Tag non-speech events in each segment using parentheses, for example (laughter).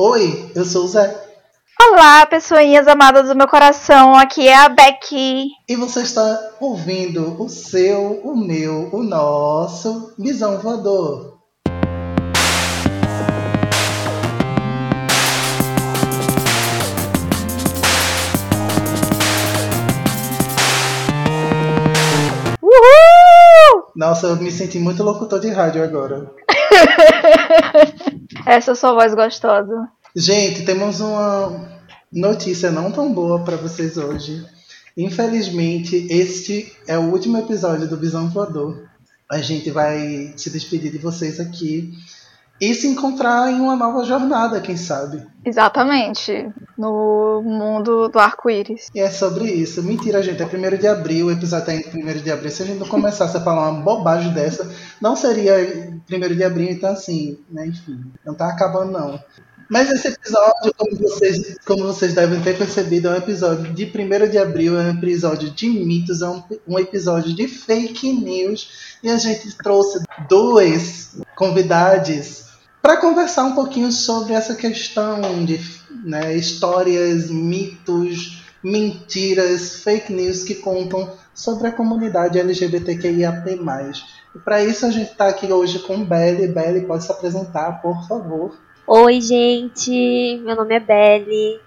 Oi, eu sou o Zé. Olá, pessoinhas amadas do meu coração, aqui é a Becky. E você está ouvindo o seu, o meu, o nosso Visão Voador. Uhul! Nossa, eu me senti muito locutor de rádio agora. (laughs) Essa é sua voz gostosa. Gente, temos uma notícia não tão boa para vocês hoje. Infelizmente, este é o último episódio do Visão Voador. A gente vai se despedir de vocês aqui e se encontrar em uma nova jornada, quem sabe. Exatamente. No mundo do arco-íris. E é sobre isso. Mentira, gente. É 1 de abril, o episódio tá indo 1 de abril. Se a gente não começasse a falar uma bobagem dessa, não seria 1 de abril, então assim, né, enfim, não tá acabando não. Mas esse episódio, como vocês, como vocês devem ter percebido, é um episódio de 1 de abril, é um episódio de mitos, é um, um episódio de fake news. E a gente trouxe dois convidados para conversar um pouquinho sobre essa questão de né, histórias, mitos, mentiras, fake news que contam sobre a comunidade LGBTQIAP+. E para isso a gente está aqui hoje com Belly. Belly, pode se apresentar, por favor. Oi, gente. Meu nome é Belly.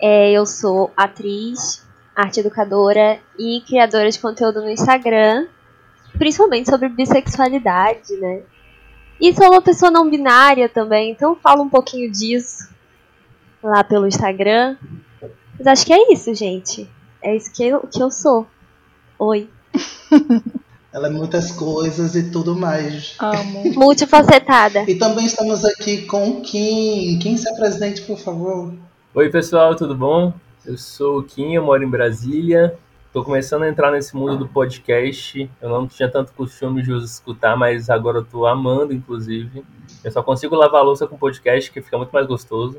É, eu sou atriz, arte educadora e criadora de conteúdo no Instagram, principalmente sobre bissexualidade, né? E sou uma pessoa não binária também, então falo um pouquinho disso lá pelo Instagram. Mas acho que é isso, gente. É isso que eu, que eu sou. Oi. (laughs) Ela é muitas coisas e tudo mais. Amo. (laughs) Multifacetada. E também estamos aqui com o Kim. Kim, se apresente, por favor. Oi, pessoal, tudo bom? Eu sou o Kim, eu moro em Brasília. Estou começando a entrar nesse mundo do podcast. Eu não tinha tanto costume de escutar, mas agora eu tô amando, inclusive. Eu só consigo lavar a louça com podcast, que fica muito mais gostoso.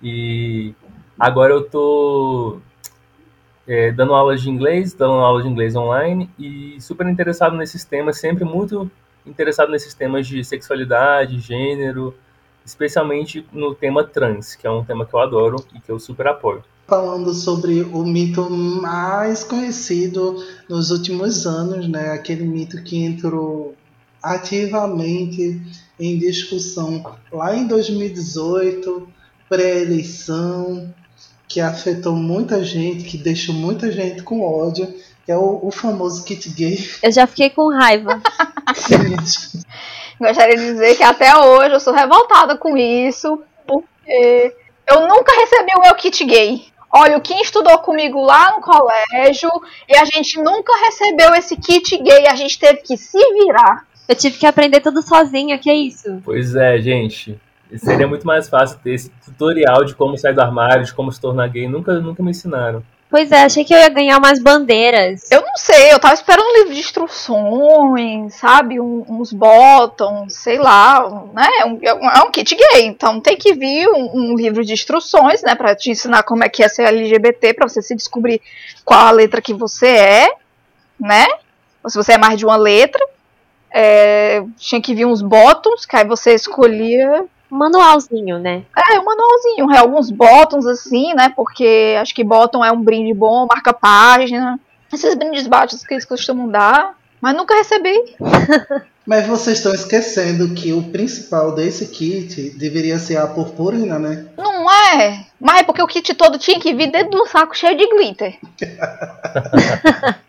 E agora eu tô é, dando aulas de inglês, dando aulas de inglês online e super interessado nesses temas, sempre muito interessado nesses temas de sexualidade, gênero, especialmente no tema trans, que é um tema que eu adoro e que eu super apoio. Falando sobre o mito mais conhecido nos últimos anos, né? Aquele mito que entrou ativamente em discussão lá em 2018, pré-eleição, que afetou muita gente, que deixou muita gente com ódio, que é o, o famoso kit gay. Eu já fiquei com raiva. (laughs) (laughs) Gostaria de dizer que até hoje eu sou revoltada com isso, porque eu nunca recebi o meu kit gay. Olha, o Kim estudou comigo lá no colégio e a gente nunca recebeu esse kit gay, a gente teve que se virar. Eu tive que aprender tudo sozinha, que é isso? Pois é, gente. Seria muito mais fácil ter esse tutorial de como sair do armário, de como se tornar gay. Nunca, nunca me ensinaram. Pois é, achei que eu ia ganhar umas bandeiras. Eu não sei, eu tava esperando um livro de instruções, sabe? Um, uns botões, sei lá, né? É um, é um kit gay, então tem que vir um, um, livro de instruções, né? Pra te ensinar como é que é ser LGBT, pra você se descobrir qual a letra que você é, né? Ou se você é mais de uma letra. É, tinha que vir uns botões, que aí você escolhia manualzinho, né? É, um manualzinho, é, alguns botões assim, né? Porque acho que bottom é um brinde bom, marca página. Esses brindes baixos que eles costumam dar, mas nunca recebi. (laughs) mas vocês estão esquecendo que o principal desse kit deveria ser a purpurina, né? Não é. Mas é porque o kit todo tinha que vir dentro de um saco cheio de glitter. (laughs)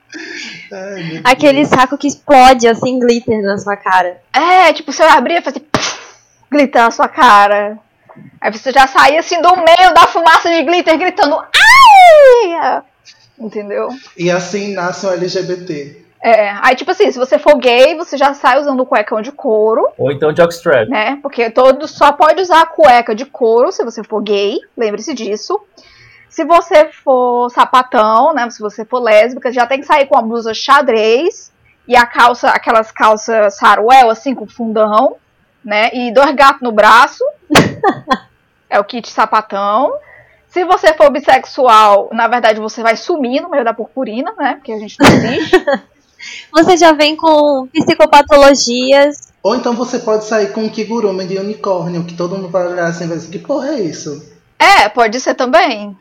Ai, Aquele saco que explode assim, glitter na sua cara. É, tipo, você abria e fazia glitter na sua cara. Aí você já saía assim do meio da fumaça de glitter gritando ai! Entendeu? E assim nasce o LGBT. É, aí tipo assim, se você for gay, você já sai usando cuecão de couro. Ou então jockstrap. Né? Porque todo só pode usar cueca de couro se você for gay, lembre-se disso. Se você for sapatão, né, se você for lésbica, já tem que sair com a blusa xadrez e a calça, aquelas calças saruel assim com fundão né? E dois gatos no braço. (laughs) é o kit sapatão. Se você for bissexual, na verdade você vai sumir no meio da purpurina, né? Porque a gente não (laughs) existe. você já vem com psicopatologias. Ou então você pode sair com um kigurumi de unicórnio, que todo mundo vai olhar assim e vai dizer, que porra é isso? É, pode ser também.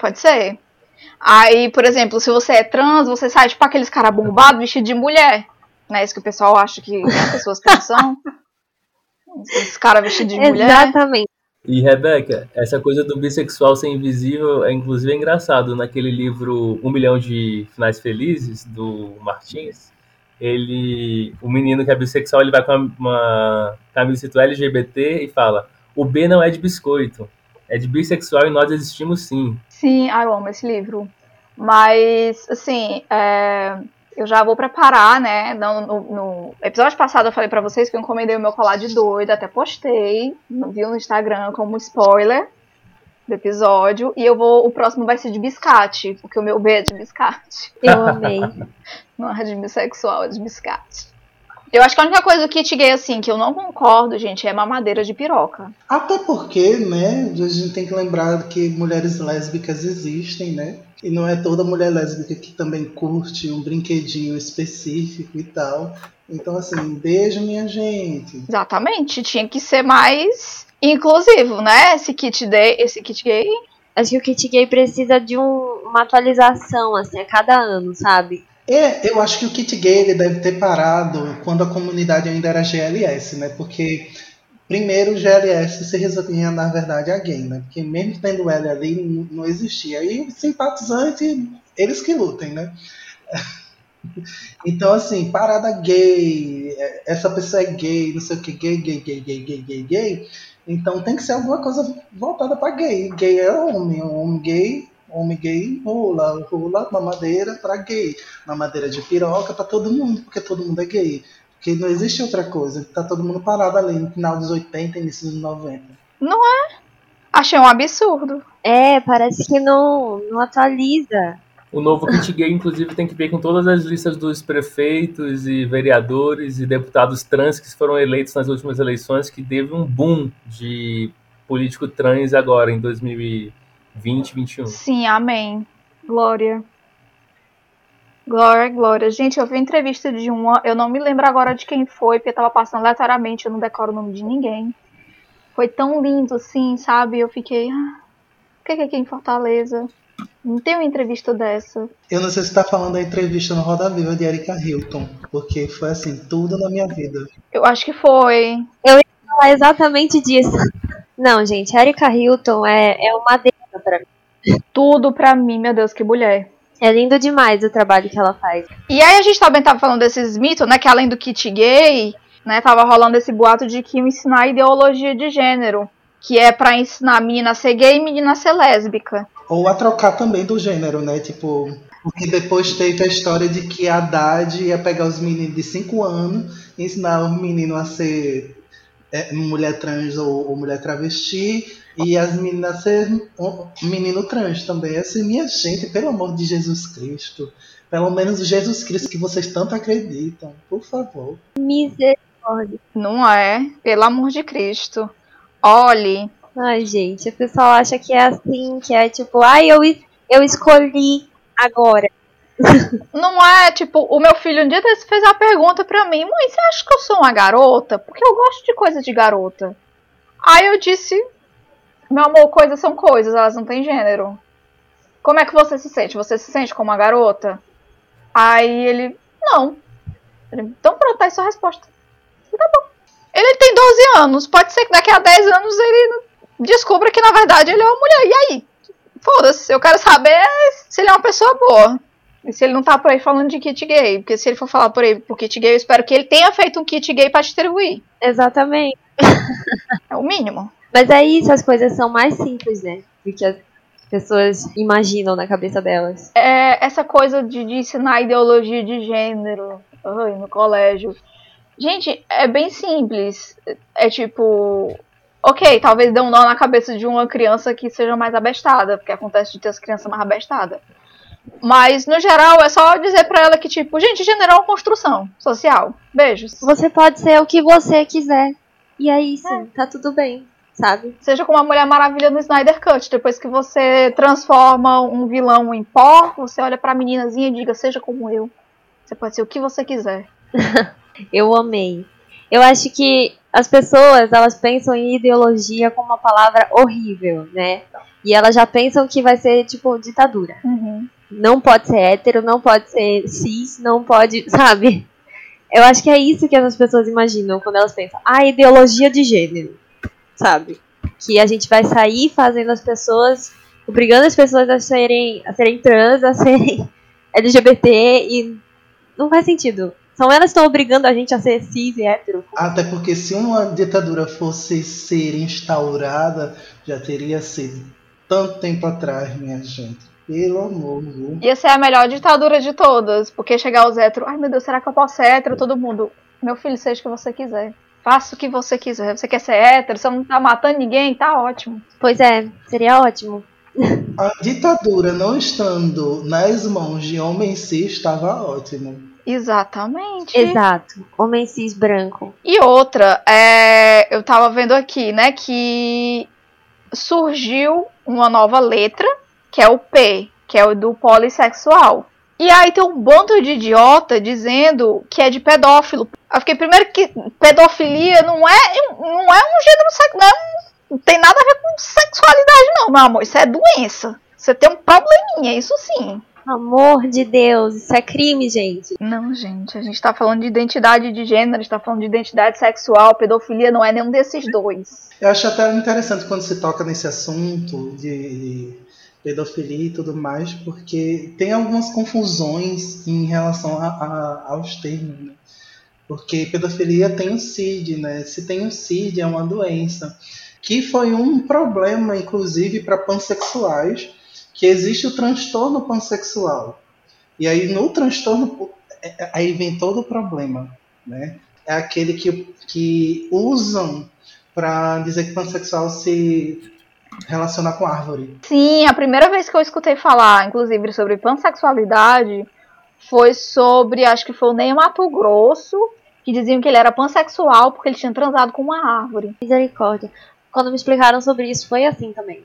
Pode ser. Aí, por exemplo, se você é trans, você sai tipo aqueles caras bombados vestido de mulher. Não é isso que o pessoal acha que as pessoas pensam? (laughs) Esses caras vestidos de mulher. Exatamente. E Rebeca, essa coisa do bissexual ser invisível é inclusive é engraçado. Naquele livro Um Milhão de Finais Felizes, do Martins, ele. O menino que é bissexual ele vai com uma, uma camiseta LGBT e fala: O B não é de biscoito, é de bissexual e nós existimos sim. Sim, ah, eu amo esse livro. Mas, assim, é, eu já vou preparar, né? No, no, no episódio passado eu falei pra vocês que eu encomendei o meu colar de doida, até postei, viu no Instagram como spoiler do episódio. E eu vou. O próximo vai ser de biscate, porque o meu B é de biscate. Eu amei. (laughs) Não é de bissexual, é de biscate. Eu acho que a única coisa do kit gay, assim, que eu não concordo, gente, é mamadeira de piroca. Até porque, né, a gente tem que lembrar que mulheres lésbicas existem, né? E não é toda mulher lésbica que também curte um brinquedinho específico e tal. Então, assim, beijo, minha gente. Exatamente, tinha que ser mais inclusivo, né? Esse kit, de, esse kit gay. Acho que o kit gay precisa de um- uma atualização, assim, a cada ano, sabe? É, eu acho que o kit gay ele deve ter parado quando a comunidade ainda era GLS, né? Porque primeiro o GLS se resolvia, na verdade, a gay, né? Porque mesmo tendo L ali, não existia. E os simpatizantes, eles que lutem, né? (laughs) Então, assim, parada gay, é, essa pessoa é gay, não sei o que, gay, gay, gay, gay, gay, gay, gay. Então tem que ser alguma coisa voltada pra gay. Gay é homem, homem gay, homem gay rola, rola mamadeira pra gay. Mamadeira de piroca pra todo mundo, porque todo mundo é gay. Porque não existe outra coisa. Tá todo mundo parado ali no final dos 80 início dos 90. Achei um absurdo. É, parece que não, não atualiza. O novo kit gay, inclusive, tem que ver com todas as listas dos prefeitos e vereadores e deputados trans que foram eleitos nas últimas eleições, que teve um boom de político trans agora, em 2020, 2021. Sim, amém. Glória. Glória, glória. Gente, eu vi a entrevista de uma, eu não me lembro agora de quem foi, porque tava passando aleatoriamente, eu não decoro o nome de ninguém. Foi tão lindo assim, sabe? Eu fiquei, ah, o que que é aqui em Fortaleza? Não tem uma entrevista dessa. Eu não sei se tá falando da entrevista no Roda Viva de Erika Hilton, porque foi assim, tudo na minha vida. Eu acho que foi. Falar exatamente disso. Não, gente, Erika Hilton é, é uma pra mim. Tudo pra mim, meu Deus, que mulher. É lindo demais o trabalho que ela faz. E aí a gente também tava falando desses mitos, né? Que além do kit gay, né? Tava rolando esse boato de que ensinar ideologia de gênero. Que é pra ensinar a menina a ser gay e menina a ser lésbica. Ou a trocar também do gênero, né? Tipo, porque depois teve a história de que a Haddad ia pegar os meninos de 5 anos e ensinar o menino a ser é, mulher trans ou, ou mulher travesti e as meninas a ser um menino trans também. Assim, minha gente, pelo amor de Jesus Cristo. Pelo menos o Jesus Cristo que vocês tanto acreditam, por favor. Misericórdia. Não é? Pelo amor de Cristo. Olhe. Ai, gente, o pessoal acha que é assim, que é tipo, ai, eu, eu escolhi agora. (laughs) Não é, tipo, o meu filho um dia desse fez uma pergunta pra mim, mãe, você acha que eu sou uma garota? Porque eu gosto de coisa de garota. Aí eu disse, meu amor, coisas são coisas, elas não têm gênero. Como é que você se sente? Você se sente como uma garota? Aí ele, não. Ele, então pronto, tá aí sua resposta. E tá bom. Ele tem 12 anos, pode ser que daqui a 10 anos ele descubra que na verdade ele é uma mulher. E aí? Foda-se, eu quero saber se ele é uma pessoa boa. E se ele não tá por aí falando de kit gay. Porque se ele for falar por aí por kit gay, eu espero que ele tenha feito um kit gay pra distribuir. Exatamente. (laughs) É o mínimo. Mas é isso, as coisas são mais simples, né? Do que as pessoas imaginam na cabeça delas. É essa coisa de, de ensinar ideologia de gênero ai, no colégio. Gente, é bem simples. É tipo. Ok, talvez dê um nó na cabeça de uma criança que seja mais abestada, porque acontece de ter as crianças mais abestadas. Mas, no geral, é só dizer pra ela que, tipo, gente, gênero é uma construção social. Beijos. Você pode ser o que você quiser. E é isso, tá tudo bem, sabe? Seja como a Mulher Maravilha no Snyder Cut. Depois que você transforma um vilão em pó, você olha pra meninazinha e diga, seja como eu. Você pode ser o que você quiser. (laughs) Eu amei. Eu acho que as pessoas, elas pensam em ideologia como uma palavra horrível, né? E elas já pensam que vai ser, tipo, ditadura. Uhum. Não pode ser hétero, não pode ser cis, não pode, (laughs) sabe? Eu acho que é isso que as pessoas imaginam quando elas pensam, ah, ideologia de gênero, sabe? Que a gente vai sair fazendo as pessoas, obrigando as pessoas a serem, a serem trans, a serem (laughs) LGBT e não faz sentido. São elas que estão obrigando a gente a ser cis e hétero. Até porque se uma ditadura fosse ser instaurada, já teria sido tanto tempo atrás, minha gente. Pelo amor? Ia ser a melhor ditadura de todas, porque chegar os héteros, ai meu Deus, será que eu posso ser hétero? Todo mundo, meu filho, seja o que você quiser. Faça o que você quiser. Você quer ser hétero, você não tá matando ninguém, tá ótimo. Pois é, seria ótimo. (laughs) A ditadura não estando nas mãos de homens cis estava ótimo. Exatamente. Exato. Homem cis branco. E outra, é, eu tava vendo aqui, né, que surgiu uma nova letra, que é o P, que é o do polissexual. E aí tem um bando de idiota dizendo que é de pedófilo. Eu fiquei primeiro que pedofilia não é, não é um gênero sexual, não, é não tem nada a ver com sexualidade não, meu amor, isso é doença. Você tem um probleminha, isso sim. Amor de Deus, isso é crime, gente. Não, gente, a gente tá falando de identidade de gênero, a gente tá falando de identidade sexual, pedofilia não é nenhum desses dois. Eu acho até interessante quando se toca nesse assunto de pedofilia e tudo mais, porque tem algumas confusões em relação a, a- aos termos, né? Porque pedofilia tem o CID, né? Se tem o CID é uma doença, que foi um problema, inclusive, para pansexuais, que existe o transtorno pansexual. E aí no transtorno, é- é- aí vem todo o problema, né? É aquele que, que usam para dizer que pansexual se relaciona com árvore. Sim, a primeira vez que eu escutei falar, inclusive, sobre pansexualidade foi sobre, acho que foi o Ney Mato Grosso, que diziam que ele era pansexual porque ele tinha transado com uma árvore. Misericórdia. Quando me explicaram sobre isso, foi assim também.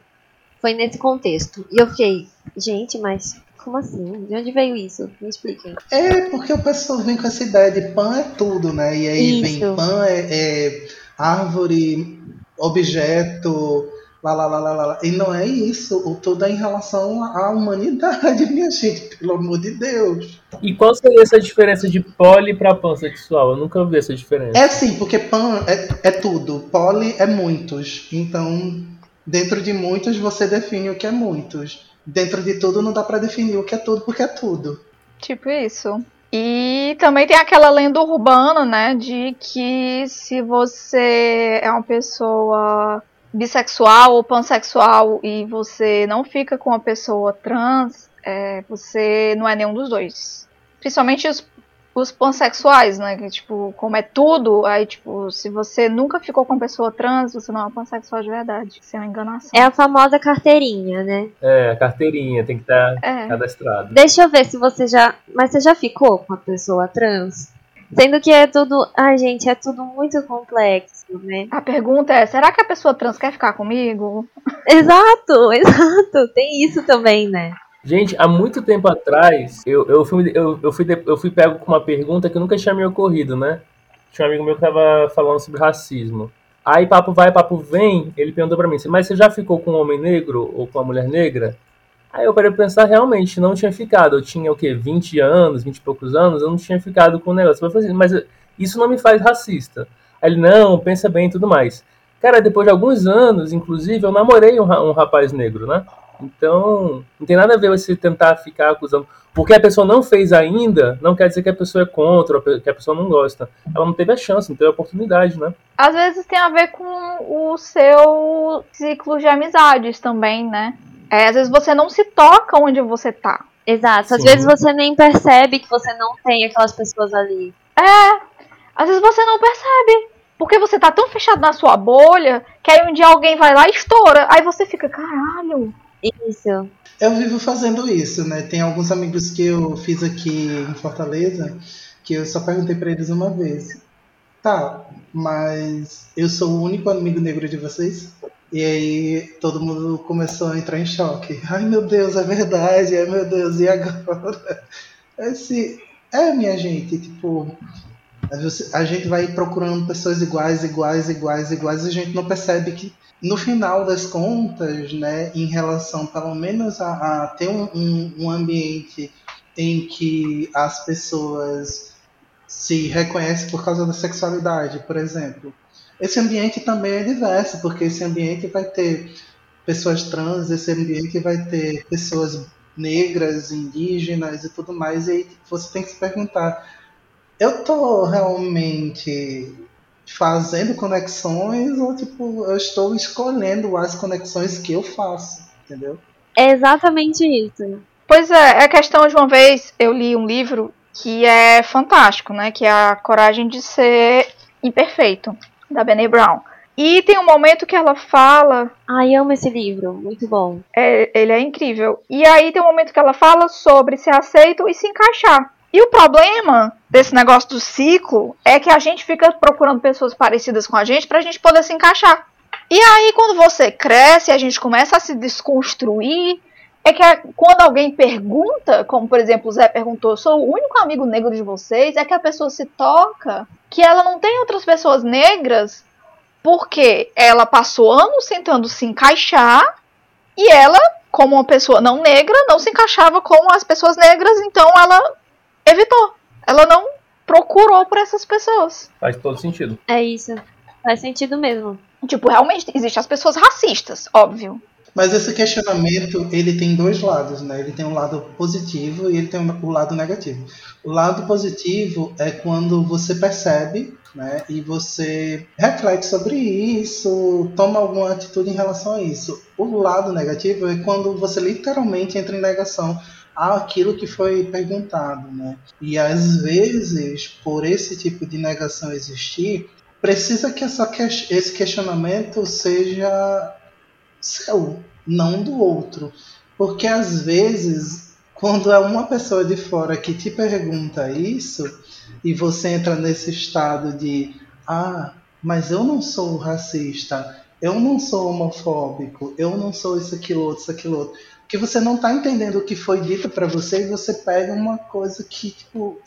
Foi nesse contexto. E eu fiquei, gente, mas como assim? De onde veio isso? Me expliquem. É porque o pessoal vem com essa ideia de pan é tudo, né? E aí vem Isso. pan é, é árvore, objeto, lá, lá, lá, lá, lá. E não é isso. O tudo é em relação à humanidade, (laughs) minha gente, pelo amor de Deus. E qual seria essa diferença de poli pra pansexual? Eu nunca vi essa diferença. É sim, porque pan é, é tudo. Poli é muitos. Então, dentro de muitos, você define o que é muitos. Dentro de tudo, não dá pra definir o que é tudo, porque é tudo. Tipo isso. E também tem aquela lenda urbana, né, de que se você é uma pessoa bissexual ou pansexual e você não fica com uma pessoa trans, é, você não é nenhum dos dois. Principalmente os, os pansexuais, né, que tipo, como é tudo, aí tipo, se você nunca ficou com uma pessoa trans, você não é um pansexual de verdade. Isso é uma enganação. É a famosa carteirinha, né? É, a carteirinha tem que estar É. cadastrada. Deixa eu ver se você já. Mas você já ficou com a pessoa trans? Sendo que é tudo. Ai, gente, é tudo muito complexo, né? A pergunta é, será que a pessoa trans quer ficar comigo? Exato, (laughs) exato. Tem isso também, né? Gente, há muito tempo atrás, eu, eu, fui, eu, eu, fui, eu fui pego com uma pergunta que nunca tinha me ocorrido, né? Tinha um amigo meu que tava falando sobre racismo. Aí, papo vai, papo vem, ele perguntou pra mim, assim, mas você já ficou com um homem negro ou com uma mulher negra? Aí eu parei pra pensar, realmente, não tinha ficado. Eu tinha, o quê, 20 anos, 20 e poucos anos, eu não tinha ficado com o negócio. Eu falei assim, mas isso não me faz racista. Aí ele, não, pensa bem e tudo mais. Cara, depois de alguns anos, inclusive, eu namorei um, um rapaz negro, né? Então, não tem nada a ver você tentar ficar acusando. Porque a pessoa não fez ainda, não quer dizer que a pessoa é contra, que a pessoa não gosta. Ela não teve a chance, não teve a oportunidade, né? Às vezes tem a ver com o seu ciclo de amizades também, né? É, às vezes você não se toca onde você tá. Exato. Às Sim. vezes você nem percebe que você não tem aquelas pessoas ali. Às vezes você não percebe. Porque você tá tão fechado na sua bolha que aí um dia alguém vai lá e estoura. Aí você fica, caralho. Isso. Eu vivo fazendo isso, né? Tem alguns amigos que eu fiz aqui em Fortaleza que eu só perguntei pra eles uma vez. Tá, mas eu sou o único amigo negro de vocês? E aí todo mundo começou a entrar em choque. Ai meu Deus, é verdade, ai meu Deus, e agora? (laughs) Esse, é minha gente, tipo, A gente vai procurando pessoas iguais, iguais, iguais, iguais, e a gente não percebe que no final das contas, né, em relação pelo menos a, a ter um, um, um ambiente em que as pessoas se reconhecem por causa da sexualidade, por exemplo. Esse ambiente também é diverso, porque esse ambiente vai ter pessoas trans, esse ambiente vai ter pessoas negras, indígenas e tudo mais, e aí você tem que se perguntar, eu tô realmente fazendo conexões ou tipo, eu estou escolhendo as conexões que eu faço, entendeu? É exatamente isso. Pois é, é questão de uma vez eu li um livro que é fantástico, né? Que é a Coragem de Ser Imperfeito, da Brené Brown. E tem um momento que ela fala. Ai, amo esse livro, muito bom. É, ele é incrível. E aí tem um momento que ela fala sobre ser aceito e se encaixar. E o problema desse negócio do ciclo é que a gente fica procurando pessoas parecidas com a gente pra gente poder se encaixar. E aí, quando você cresce, a gente começa a se desconstruir. É que quando alguém pergunta, como por exemplo o Zé perguntou, sou o único amigo negro de vocês, é que a pessoa se toca que ela não tem outras pessoas negras porque ela passou anos tentando se encaixar e ela, como uma pessoa não negra, não se encaixava com as pessoas negras, então ela evitou. Ela não procurou por essas pessoas. Faz todo sentido. É isso. Faz sentido mesmo. Tipo, realmente existem as pessoas racistas, óbvio. Mas esse questionamento, ele tem dois lados, né? Ele tem um lado positivo e ele tem o um lado negativo. O lado positivo é quando você percebe, né? E você reflete sobre isso, toma alguma atitude em relação a isso. O lado negativo é quando você literalmente entra em negação àquilo que foi perguntado, né? E às vezes, por esse tipo de negação existir, precisa que essa, esse questionamento seja seu, não do outro. Porque às vezes, quando é uma pessoa de fora que te pergunta isso, e você entra nesse estado de ah, mas eu não sou racista, eu não sou homofóbico, eu não sou isso, aquilo, outro, isso, aquilo, outro. Que você não está entendendo o que foi dito para você e você pega uma coisa que, tipo,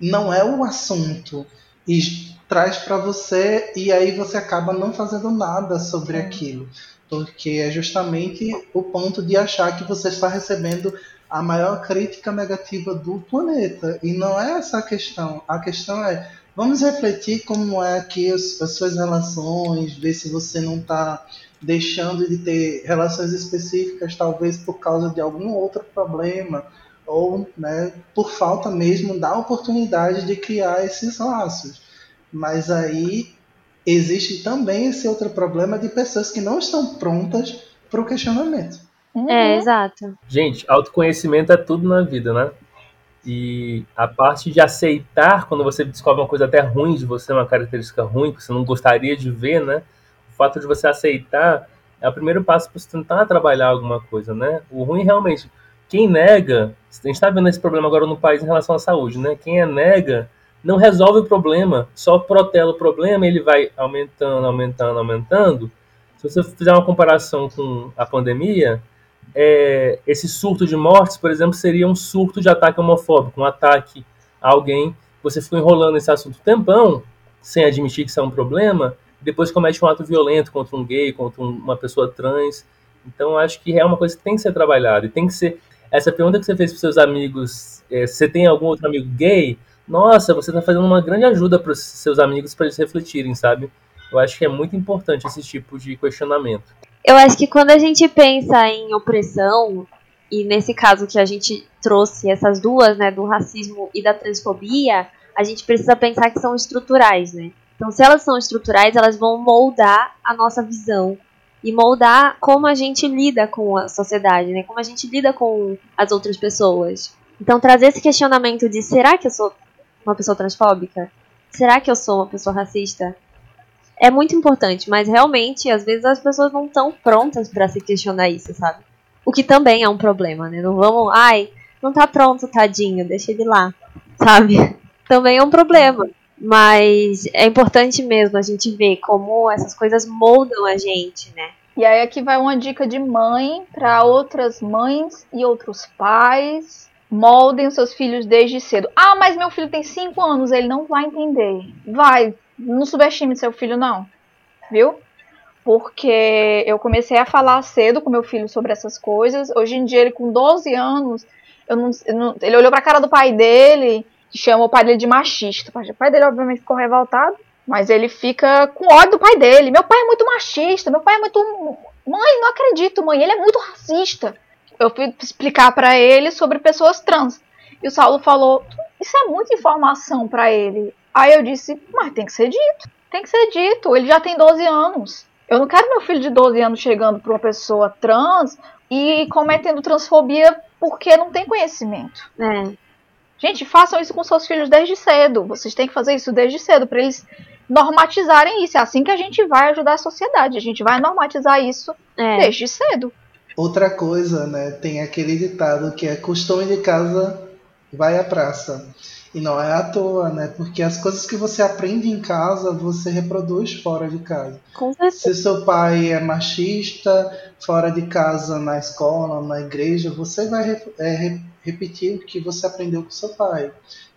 não é o assunto e traz para você e aí você acaba não fazendo nada sobre aquilo porque é justamente o ponto de achar que você está recebendo a maior crítica negativa do planeta. E não é essa a questão. A questão é, vamos refletir como é que as, as suas relações, ver se você não está deixando de ter relações específicas, talvez por causa de algum outro problema, ou né, por falta mesmo da oportunidade de criar esses laços. Mas aí existe também esse outro problema de pessoas que não estão prontas para o questionamento. Uhum. É, exato. Gente, autoconhecimento é tudo na vida, né? E a parte de aceitar quando você descobre uma coisa até ruim de você, uma característica ruim que você não gostaria de ver, né? O fato de você aceitar é o primeiro passo para você tentar trabalhar alguma coisa, né? O ruim realmente, quem nega, a gente está vendo esse problema agora no país em relação à saúde, né? Quem é nega não resolve o problema, só protela o problema, ele vai aumentando, aumentando, aumentando. Se você fizer uma comparação com a pandemia, é, esse surto de mortes, por exemplo, seria um surto de ataque homofóbico, um ataque a alguém. Você ficou enrolando esse assunto um tempão, sem admitir que isso é um problema, depois comete um ato violento contra um gay, contra uma pessoa trans. Então, acho que é uma coisa que tem que ser trabalhada. E tem que ser. Essa pergunta que você fez para seus amigos: é, você tem algum outro amigo gay? Nossa, você está fazendo uma grande ajuda para os seus amigos para eles refletirem, sabe? Eu acho que é muito importante esse tipo de questionamento. Eu acho que quando a gente pensa em opressão, e nesse caso que a gente trouxe essas duas, né, do racismo e da transfobia, a gente precisa pensar que são estruturais, né? Então, se elas são estruturais, elas vão moldar a nossa visão e moldar como a gente lida com a sociedade, né? Como a gente lida com as outras pessoas. Então, trazer esse questionamento de será que eu sou uma pessoa transfóbica? Será que eu sou uma pessoa racista? É muito importante, mas realmente, às vezes as pessoas não estão prontas para se questionar isso, sabe? O que também é um problema, né? Não vamos, ai, não tá pronto, tadinho, deixa ele lá, sabe? (laughs) Também é um problema. Mas é importante mesmo a gente ver como essas coisas moldam a gente, né? E aí aqui vai uma dica de mãe para outras mães e outros pais moldem os seus filhos desde cedo. Ah, mas meu filho tem 5 anos, ele não vai entender. Vai, não subestime seu filho, não. Viu? Porque eu comecei a falar cedo com meu filho sobre essas coisas. Hoje em dia, ele com 12 anos, eu não, eu não, ele olhou pra cara do pai dele, chamou o pai dele de machista. O pai dele, obviamente, ficou revoltado. Mas ele fica com ódio do pai dele. Meu pai é muito machista, meu pai é muito. Mãe, não acredito, mãe, ele é muito racista eu fui explicar para ele sobre pessoas trans. E o Saulo falou: Isso é muita informação para ele. Aí eu disse: Mas tem que ser dito. Tem que ser dito. Ele já tem 12 anos. Eu não quero meu filho de 12 anos chegando para uma pessoa trans e cometendo transfobia porque não tem conhecimento. É. Gente, façam isso com seus filhos desde cedo. Vocês têm que fazer isso desde cedo para eles normatizarem isso. É assim que a gente vai ajudar a sociedade. A gente vai normatizar isso É. desde cedo. Outra coisa, né? Tem aquele ditado que é costume de casa vai à praça. E não é à toa, né? Porque as coisas que você aprende em casa, você reproduz fora de casa. Com certeza. Se seu pai é machista, fora de casa, na escola, na igreja, você vai é, re- repetir o que você aprendeu com seu pai.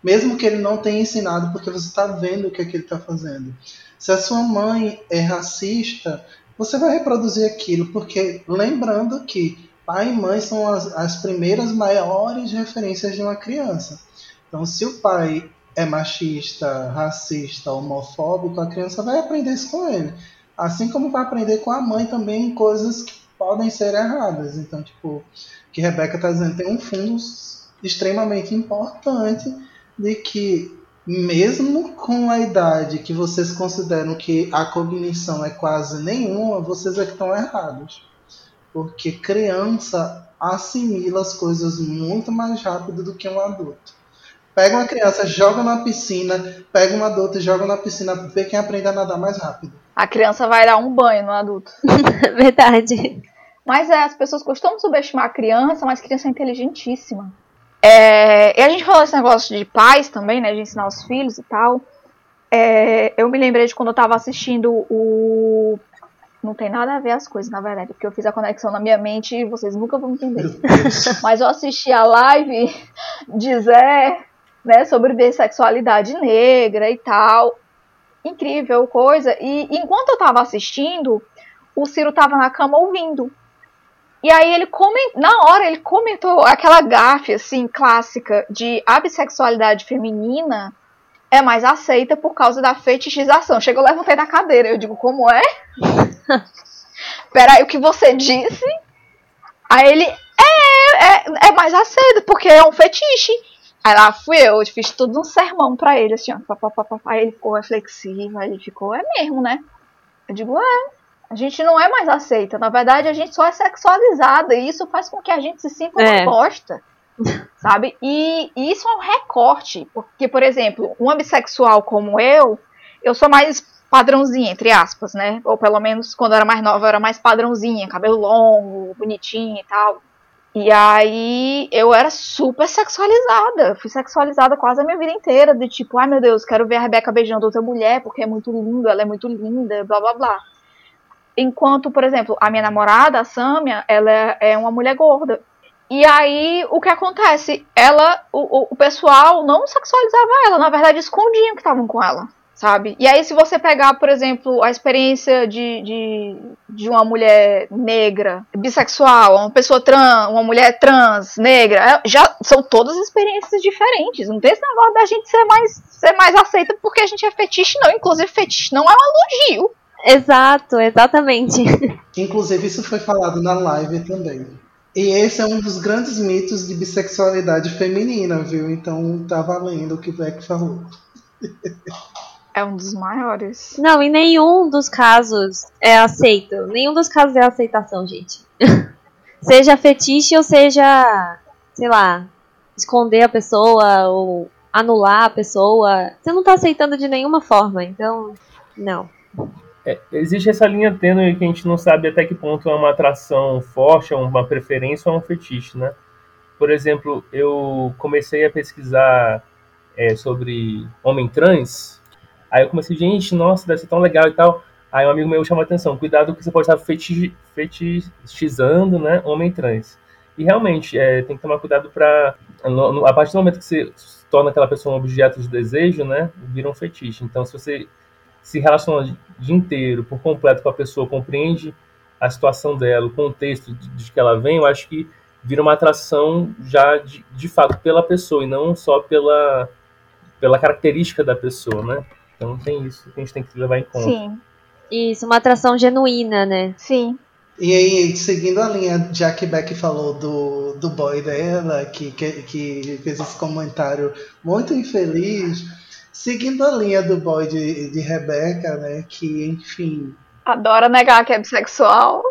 Mesmo que ele não tenha ensinado, porque você está vendo o que, é que ele está fazendo. Se a sua mãe é racista, você vai reproduzir aquilo, porque lembrando que pai e mãe são as, as primeiras maiores referências de uma criança. Então, se o pai é machista, racista, homofóbico, a criança vai aprender isso com ele. Assim como vai aprender com a mãe também coisas que podem ser erradas. Então, tipo, que Rebeca está dizendo, tem um fundo extremamente importante de que mesmo com a idade que vocês consideram que a cognição é quase nenhuma, vocês é que estão errados. Porque criança assimila as coisas muito mais rápido do que um adulto. Pega uma criança, joga na piscina, pega um adulto e joga na piscina, vê quem aprende a nadar mais rápido. A criança vai dar um banho no adulto. (laughs) Verdade. Mas é, as pessoas costumam subestimar a criança, mas a criança é inteligentíssima. É, e a gente falou esse negócio de pais também, né? De ensinar os filhos e tal. É, eu me lembrei de quando eu tava assistindo o. Não tem nada a ver as coisas, na verdade, porque eu fiz a conexão na minha mente e vocês nunca vão entender. (laughs) Mas eu assisti a live de Zé, né, sobre bissexualidade negra e tal. Incrível coisa. E enquanto eu tava assistindo, o Ciro tava na cama ouvindo. E aí ele comentou, na hora ele comentou aquela gafe assim clássica de a bissexualidade feminina é mais aceita por causa da fetichização. Chega, eu levantei da cadeira, eu digo, como é? (laughs) Peraí, o que você disse? Aí ele, é, é, é mais aceito, porque é um fetiche. Aí lá fui eu, eu fiz tudo um sermão pra ele, assim, ó. pá, pá, pá. Aí ele ficou reflexivo, aí ele ficou, é mesmo, né? Eu digo, é. A gente não é mais aceita. Na verdade, a gente só é sexualizada. E isso faz com que a gente se sinta uma É. bosta. (laughs) Sabe? E, e isso é um recorte. Porque, por exemplo, uma bissexual como eu, eu sou mais padrãozinha, entre aspas, né? Ou pelo menos quando eu era mais nova, eu era mais padrãozinha, cabelo longo, bonitinho e tal. E aí eu era super sexualizada. Fui sexualizada quase a minha vida inteira. De tipo, ai meu Deus, quero ver a Rebeca beijando outra mulher porque é muito linda, ela é muito linda, blá blá blá. Enquanto, por exemplo, a minha namorada, a Sâmia, ela é, uma mulher gorda. E aí, o que acontece? Ela, o, o- o pessoal não sexualizava ela, na verdade, escondiam que estavam com ela, sabe? E aí, se você pegar, por exemplo, a experiência de, de, de uma mulher negra, bissexual, uma pessoa trans, uma mulher trans, negra, é- já são todas experiências diferentes. Não tem esse negócio da gente ser mais, ser mais aceita porque a gente é fetiche, não. Inclusive, fetiche não é um elogio. Exato, exatamente. (laughs) Inclusive, isso foi falado na live também. E esse é um dos grandes mitos de bissexualidade feminina, viu? Então tá valendo o que o Beck falou. É um dos maiores. Não, em nenhum dos casos é aceito. Nenhum dos casos é aceitação, gente. (laughs) seja fetiche ou seja, sei lá, esconder a pessoa ou anular a pessoa. Você não tá aceitando de nenhuma forma, então, não. É, existe essa linha tênue que a gente não sabe até que ponto é uma atração forte, é uma preferência ou é um fetiche, né? Por exemplo, eu comecei a pesquisar é, sobre homem trans, aí eu comecei, gente, nossa, deve ser tão legal e tal. Aí um amigo meu chamou a atenção, cuidado que você pode estar feti fetichizando, né, homem trans. E realmente, é, tem que tomar cuidado para. A partir do momento que você torna aquela pessoa um objeto de desejo, né? Vira um fetiche. Então, se você se relaciona o dia inteiro, por completo, com a pessoa, compreende a situação dela, o contexto de, de que ela vem, eu acho que vira uma atração já de, de fato pela pessoa e não só pela, pela característica da pessoa, né? Então tem isso que a gente tem que levar em conta. Sim, Isso, uma atração genuína, né? sim. E aí, seguindo a linha, já que Beck falou do, do boy dela, que, que, que fez esse comentário muito infeliz, seguindo a linha do boy de, de Rebeca, né, que, enfim, Adora negar que é bissexual.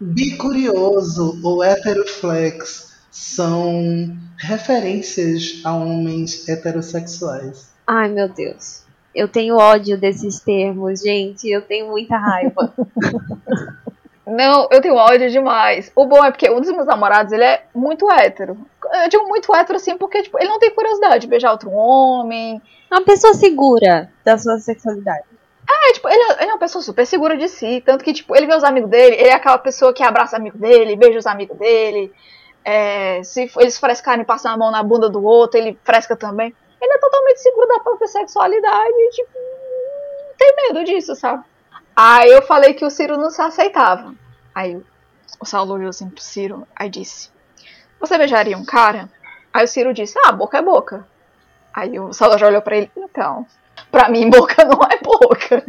bicurioso ou heteroflex são referências a homens heterossexuais. Ai, meu Deus. Eu tenho ódio desses termos, gente. Eu tenho muita raiva. (laughs) Não, eu tenho ódio demais. O bom é porque um dos meus namorados, ele é muito hétero. Eu digo muito hétero assim porque tipo, ele não tem curiosidade de beijar outro homem. uma pessoa segura da sua sexualidade. É, tipo, ele, é- ele é uma pessoa super segura de si. Tanto que, tipo, ele vê os amigos dele, ele é aquela pessoa que abraça amigo dele, beija os amigos dele. É, se eles frescarem e passam a mão na bunda do outro, ele fresca também. Ele é totalmente seguro da própria sexualidade e, tipo, não tem medo disso, sabe? Aí eu falei que o Ciro não se aceitava. Aí o Saulo olhou assim pro Ciro, aí disse: Você beijaria um cara? Aí o Ciro disse: Ah, boca é boca. Aí o Saulo já olhou pra ele: Então, pra mim, boca não é boca.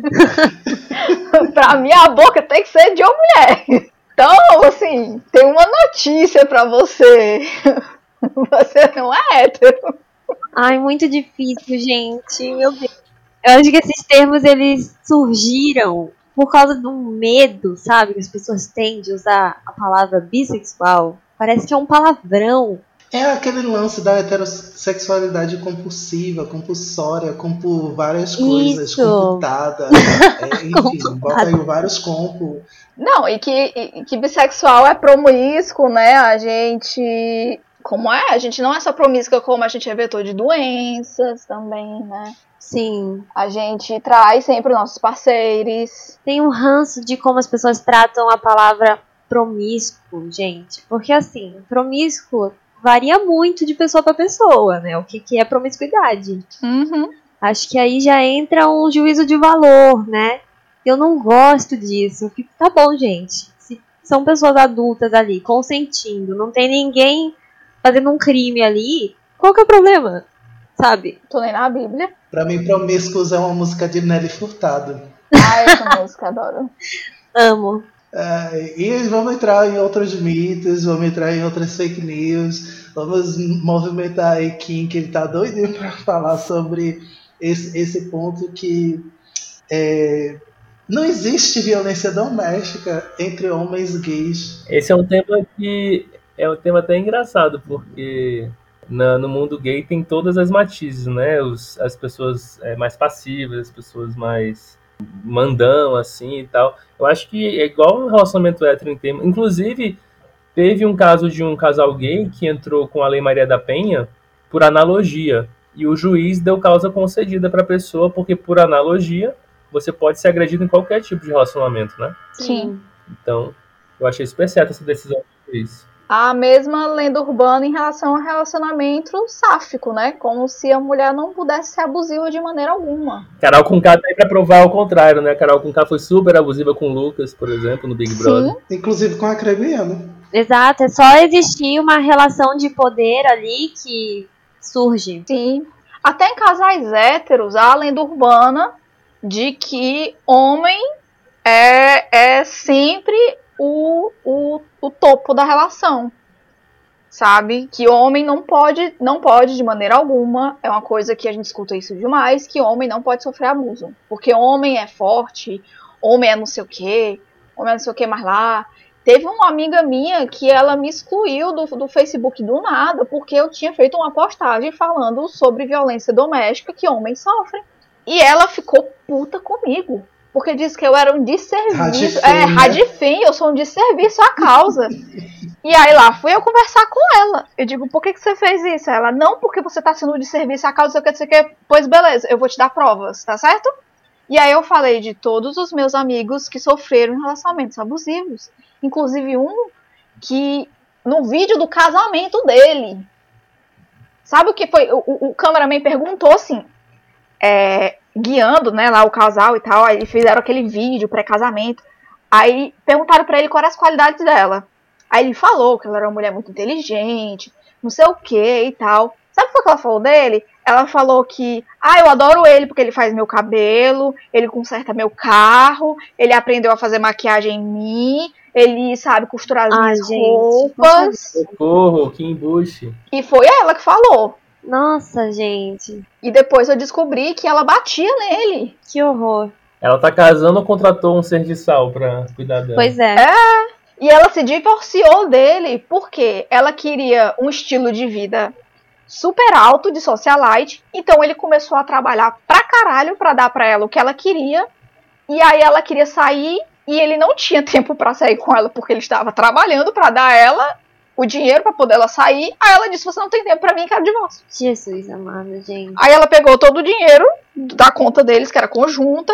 (laughs) pra mim, a boca tem que ser de uma mulher. Então, assim, tem uma notícia pra você. (laughs) Você não é hétero. Ai, muito difícil, gente. Meu Deus. Eu acho que esses termos eles surgiram por causa do medo, sabe? Que as pessoas têm de usar a palavra bissexual. Parece que é um palavrão. É aquele lance da heterossexualidade compulsiva, compulsória, com por várias coisas, Isso. computada, (laughs) é, enfim, bota aí vários compos. Não, e que, e que bissexual é promíscuo, né? A gente. Como é? A gente não é só promíscua, como a gente é vetor de doenças também, né? Sim. A gente traz sempre nossos parceiros. Tem um ranço de como as pessoas tratam a palavra promíscuo, gente. Porque assim, promíscuo varia muito de pessoa para pessoa, né? O que, que é promiscuidade. Uhum. Acho que aí já entra um juízo de valor, né? Eu não gosto disso. Fico, tá bom, gente. Se são pessoas adultas ali, consentindo, não tem ninguém fazendo um crime ali, qual que é o problema? Sabe? Tô nem na Bíblia. Pra mim, Promíscuos é uma música de Nelly Furtado. Ai, essa música, adoro. (laughs) Amo. É, e vamos entrar em outros mitos, vamos entrar em outras fake news, vamos movimentar aí Kim, que ele tá doidinho pra falar sobre esse, esse ponto que é, não existe violência doméstica entre homens gays. Esse é um tema que é um tema até engraçado, porque na- no mundo gay tem todas as matizes, né? Os- as pessoas é, mais passivas, as pessoas mais mandão, assim e tal. Eu acho que é igual um relacionamento hétero em tema. Inclusive, teve um caso de um casal gay que entrou com a Lei Maria da Penha por analogia. E o juiz deu causa concedida para a pessoa, porque por analogia você pode ser agredido em qualquer tipo de relacionamento, né? Sim. Então, eu achei super certa essa decisão do juiz. A mesma lenda urbana em relação ao relacionamento sáfico, né? Como se a mulher não pudesse ser abusiva de maneira alguma. Carol Conká tá aí pra provar o contrário, né? Carol Conká foi super abusiva com o Lucas, por exemplo, no Big Brother. Sim, Inclusive com a Acrebiano. Exato, é só existir uma relação de poder ali que surge. sim. Até em casais héteros, há a lenda urbana de que homem é, é sempre o, o, o topo da relação. Sabe? Que homem não pode, não pode de maneira alguma, é uma coisa que a gente escuta isso demais, que homem não pode sofrer abuso. Porque homem é forte, homem é não sei o quê, homem é não sei o que mais lá. Teve uma amiga minha que ela me excluiu do, do Facebook do nada, porque eu tinha feito uma postagem falando sobre violência doméstica que homens sofrem. E ela ficou puta comigo. Porque disse que eu era um desserviço. Radifem, É, né? radifim, eu sou um desserviço à causa. E aí lá fui eu conversar com ela. Eu digo, por que, que você fez isso? Ela, não, porque você tá sendo de serviço à causa, sei o que, não sei o que. Pois beleza, eu vou te dar provas, tá certo? E aí eu falei de todos os meus amigos que sofreram relacionamentos abusivos. Inclusive um que no vídeo do casamento dele. Sabe o que foi? O, o, o cameraman perguntou assim, é, guiando, né, lá o casal e tal, aí fizeram aquele vídeo pré-casamento. Aí perguntaram para ele quais eram as qualidades dela. Aí ele falou que ela era uma mulher muito inteligente, não sei o que e tal. Sabe o que ela falou dele? Ela falou que, ah, eu adoro ele porque ele faz meu cabelo, ele conserta meu carro, ele aprendeu a fazer maquiagem em mim, ele sabe costurar as Ai, minhas gente, roupas. Socorro, que embuste. E foi ela que falou. Nossa, gente. E depois eu descobri que ela batia nele. Que horror. Ela tá casando ou contratou um serviçal pra cuidar dela? Pois é. E ela se divorciou dele porque ela queria um estilo de vida super alto de socialite. Então ele começou a trabalhar pra caralho pra dar pra ela o que ela queria. E aí ela queria sair e ele não tinha (laughs) tempo pra sair com ela porque ele estava trabalhando pra dar a ela o dinheiro pra poder ela sair. Aí ela disse: "Você não tem tempo pra mim, quero divórcio". Jesus amado, gente. Aí ela pegou todo o dinheiro da conta deles, que era conjunta,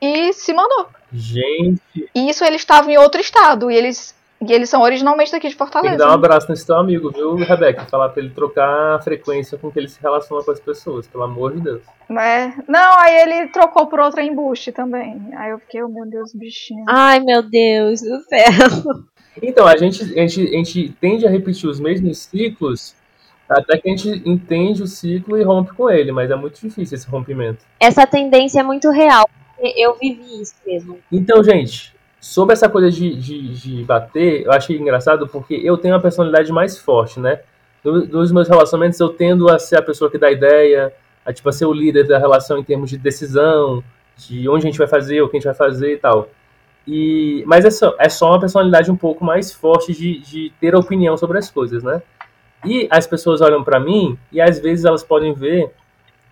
e se mandou. Gente, E isso eles estavam em outro estado e eles e eles são originalmente daqui de tem Fortaleza. que dar um abraço nesse teu amigo, viu, Rebeca? Falar pra ele trocar a frequência com que ele se relaciona com as pessoas, pelo amor de Deus. né? Não, aí ele trocou por outra embuste também. Aí eu fiquei, oh meu Deus, bichinho. Ai, meu Deus do céu. Então, a gente, a, gente, a gente tende a repetir os mesmos ciclos até que a gente entende o ciclo e rompe com ele, mas é muito difícil esse rompimento. Essa tendência é muito real. Eu vivi isso mesmo. Então, gente, sobre essa coisa de, de, de bater, eu achei engraçado porque eu tenho uma personalidade mais forte, né? No- Nos meus relacionamentos, eu tendo a ser a pessoa que dá ideia, a, tipo, a ser o líder da relação em termos de decisão, de onde a gente vai fazer, o que a gente vai fazer e tal. E, mas é só, é só uma personalidade um pouco mais forte de, de ter opinião sobre as coisas, né? E as pessoas olham pra mim e às vezes elas podem ver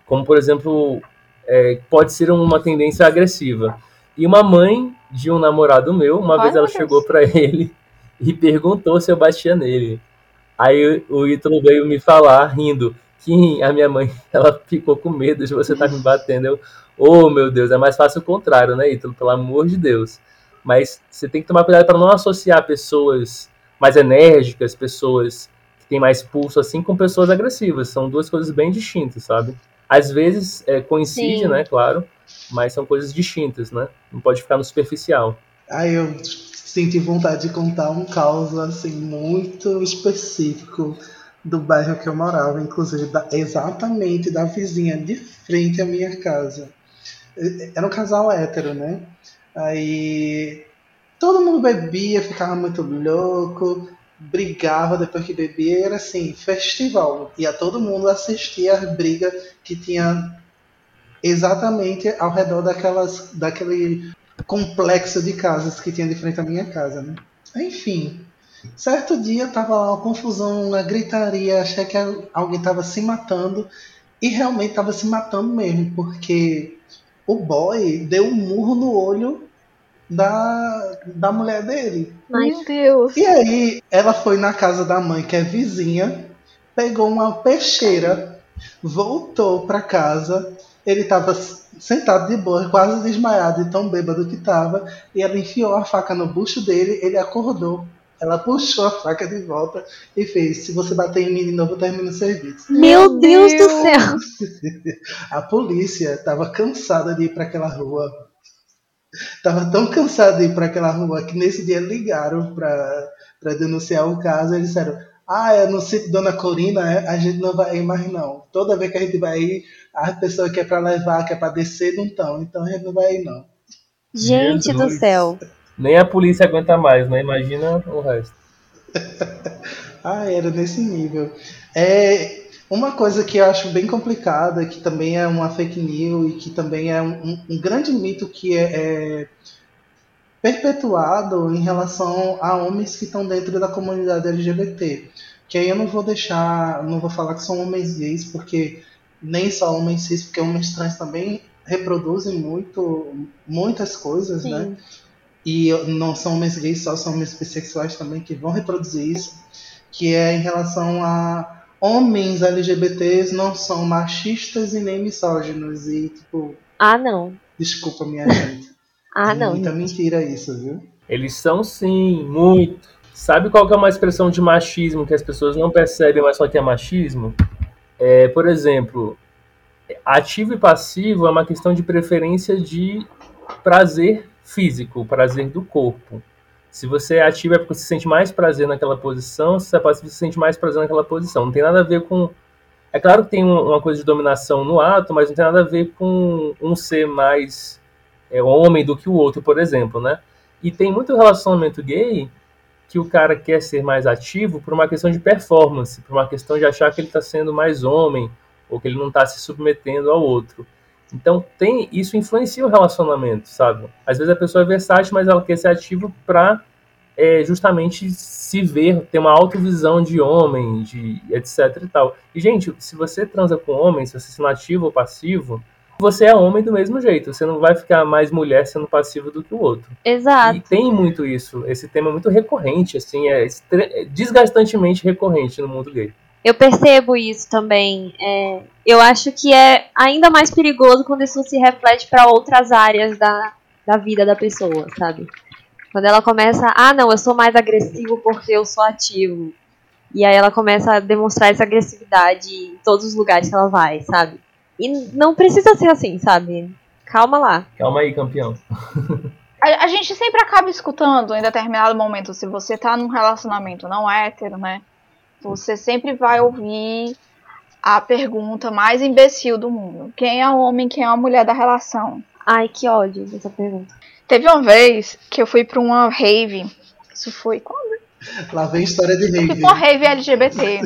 como, por exemplo, é, pode ser uma tendência agressiva. E uma mãe de um namorado meu, uma Ai, vez ela chegou pra (laughs) ele e perguntou se eu batia nele. Aí o Ítalo veio me falar, rindo, que a minha mãe, (laughs) ela ficou com medo de você estar me batendo. Eu, oh meu Deus, é mais fácil o contrário, né, Ítalo? Pelo amor de Deus. Mas você tem que tomar cuidado para não associar pessoas mais enérgicas, pessoas que têm mais pulso assim, com pessoas agressivas. São duas coisas bem distintas, sabe? Às vezes é, coincide, Sim. né, claro, mas são coisas distintas, né? Não pode ficar no superficial. Aí eu senti vontade de contar um caos assim muito específico do bairro que eu morava, inclusive da- exatamente da vizinha de frente à minha casa. Era um casal hétero, né? Aí todo mundo bebia, ficava muito louco, brigava depois que bebia, era assim, festival. Ia todo mundo assistir as brigas que tinha exatamente ao redor daquelas, daquele complexo de casas que tinha de frente à minha casa, né? Enfim, certo dia tava lá uma confusão, uma gritaria, achei que alguém tava se matando e realmente tava se matando mesmo, porque o boy deu um murro no olho da, da mulher dele. Meu Deus. E aí ela foi na casa da mãe, que é vizinha, pegou uma peixeira, voltou pra casa. Ele tava sentado de boa, quase desmaiado, de tão bêbado que tava. E ela enfiou a faca no bucho dele, ele acordou. Ela puxou a faca de volta e fez: Se você bater em mim de novo, eu termino o serviço. Meu Deus do céu. (laughs) A polícia estava cansada de ir para aquela rua. Tava tão cansada de ir para aquela rua que nesse dia ligaram para denunciar o caso. Eles disseram: Ah, é no sítio Dona Corina, é? a gente não vai ir mais não. Toda vez que a gente vai ir, a pessoa que é para levar, que é para descer, não estão. Então a gente não vai ir não. Gente do Jesus. céu. Nem a polícia aguenta mais, né? Imagina o resto. (laughs) Ah, era nesse nível. É uma coisa que eu acho bem complicada, que também é uma fake news e que também é um, um grande mito que é, é perpetuado em relação a homens que estão dentro da comunidade LGBT. Que aí eu não vou deixar, não vou falar que são homens gays, porque nem só homens cis, porque homens trans também reproduzem muito, muitas coisas, né? E não são homens gays só, são homens bissexuais também que vão reproduzir isso, que é em relação a homens LGBTs não são machistas e nem misóginos e tipo, Ah, não. desculpa minha gente. (laughs) Ah, é não. muita mentira isso, viu? Eles são sim, muito. Sabe qual que é uma expressão de machismo que as pessoas não percebem, mas só que é machismo? É, por exemplo, ativo e passivo é uma questão de preferência de prazer físico, prazer do corpo. Se você é ativo é porque você sente mais prazer naquela posição, se você é passivo você sente mais prazer naquela posição. Não tem nada a ver com. É claro que tem uma coisa de dominação no ato, mas não tem nada a ver com um ser mais é, homem do que o outro, por exemplo, né? E tem muito relacionamento gay que o cara quer ser mais ativo por uma questão de performance, por uma questão de achar que ele está sendo mais homem, ou que ele não está se submetendo ao outro. Então tem isso influencia o relacionamento, sabe? Às vezes a pessoa é versátil, mas ela quer ser ativo para é, justamente se ver, ter uma autovisão de homem, de etc e tal. E gente, se você transa com homem, se você é ativo ou passivo, você é homem do mesmo jeito. Você não vai ficar mais mulher sendo passivo do que o outro. Exato. E tem muito isso. Esse tema é muito recorrente, assim, é, é desgastantemente recorrente no mundo gay. Eu percebo isso também. É, eu acho que é ainda mais perigoso quando isso se reflete para outras áreas da, da vida da pessoa, sabe? Quando ela começa, ah, não, eu sou mais agressivo porque eu sou ativo. E aí ela começa a demonstrar essa agressividade em todos os lugares que ela vai, sabe? E não precisa ser assim, sabe? Calma lá. Calma aí, campeão. a, a, gente sempre acaba escutando em determinado momento, se você tá num relacionamento não hétero, né? Você sempre vai ouvir a pergunta mais imbecil do mundo: quem é o homem, quem é a mulher da relação? Ai, que ódio dessa pergunta. Teve uma vez que eu fui pra uma rave. Isso foi quando? (laughs) Lá vem história de rave. Fui pra uma rave LGBT.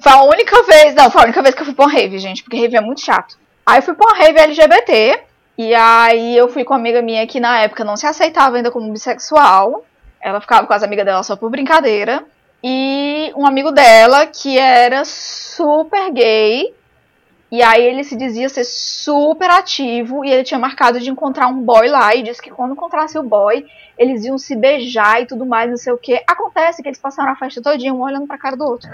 foi a única vez. Não, foi a única vez que eu fui pra uma rave, gente, porque rave é muito chato. Aí eu fui pra uma rave LGBT. E aí eu fui com uma amiga minha que na época não se aceitava ainda como bissexual. Ela ficava com as amigas dela só por brincadeira e um amigo dela que era super gay. E aí ele se dizia ser super ativo e ele tinha marcado de encontrar um boy lá e disse que quando encontrasse o boy, eles iam se beijar e tudo mais, não sei o que. Acontece que eles passaram a festa todinha um olhando pra cara do outro.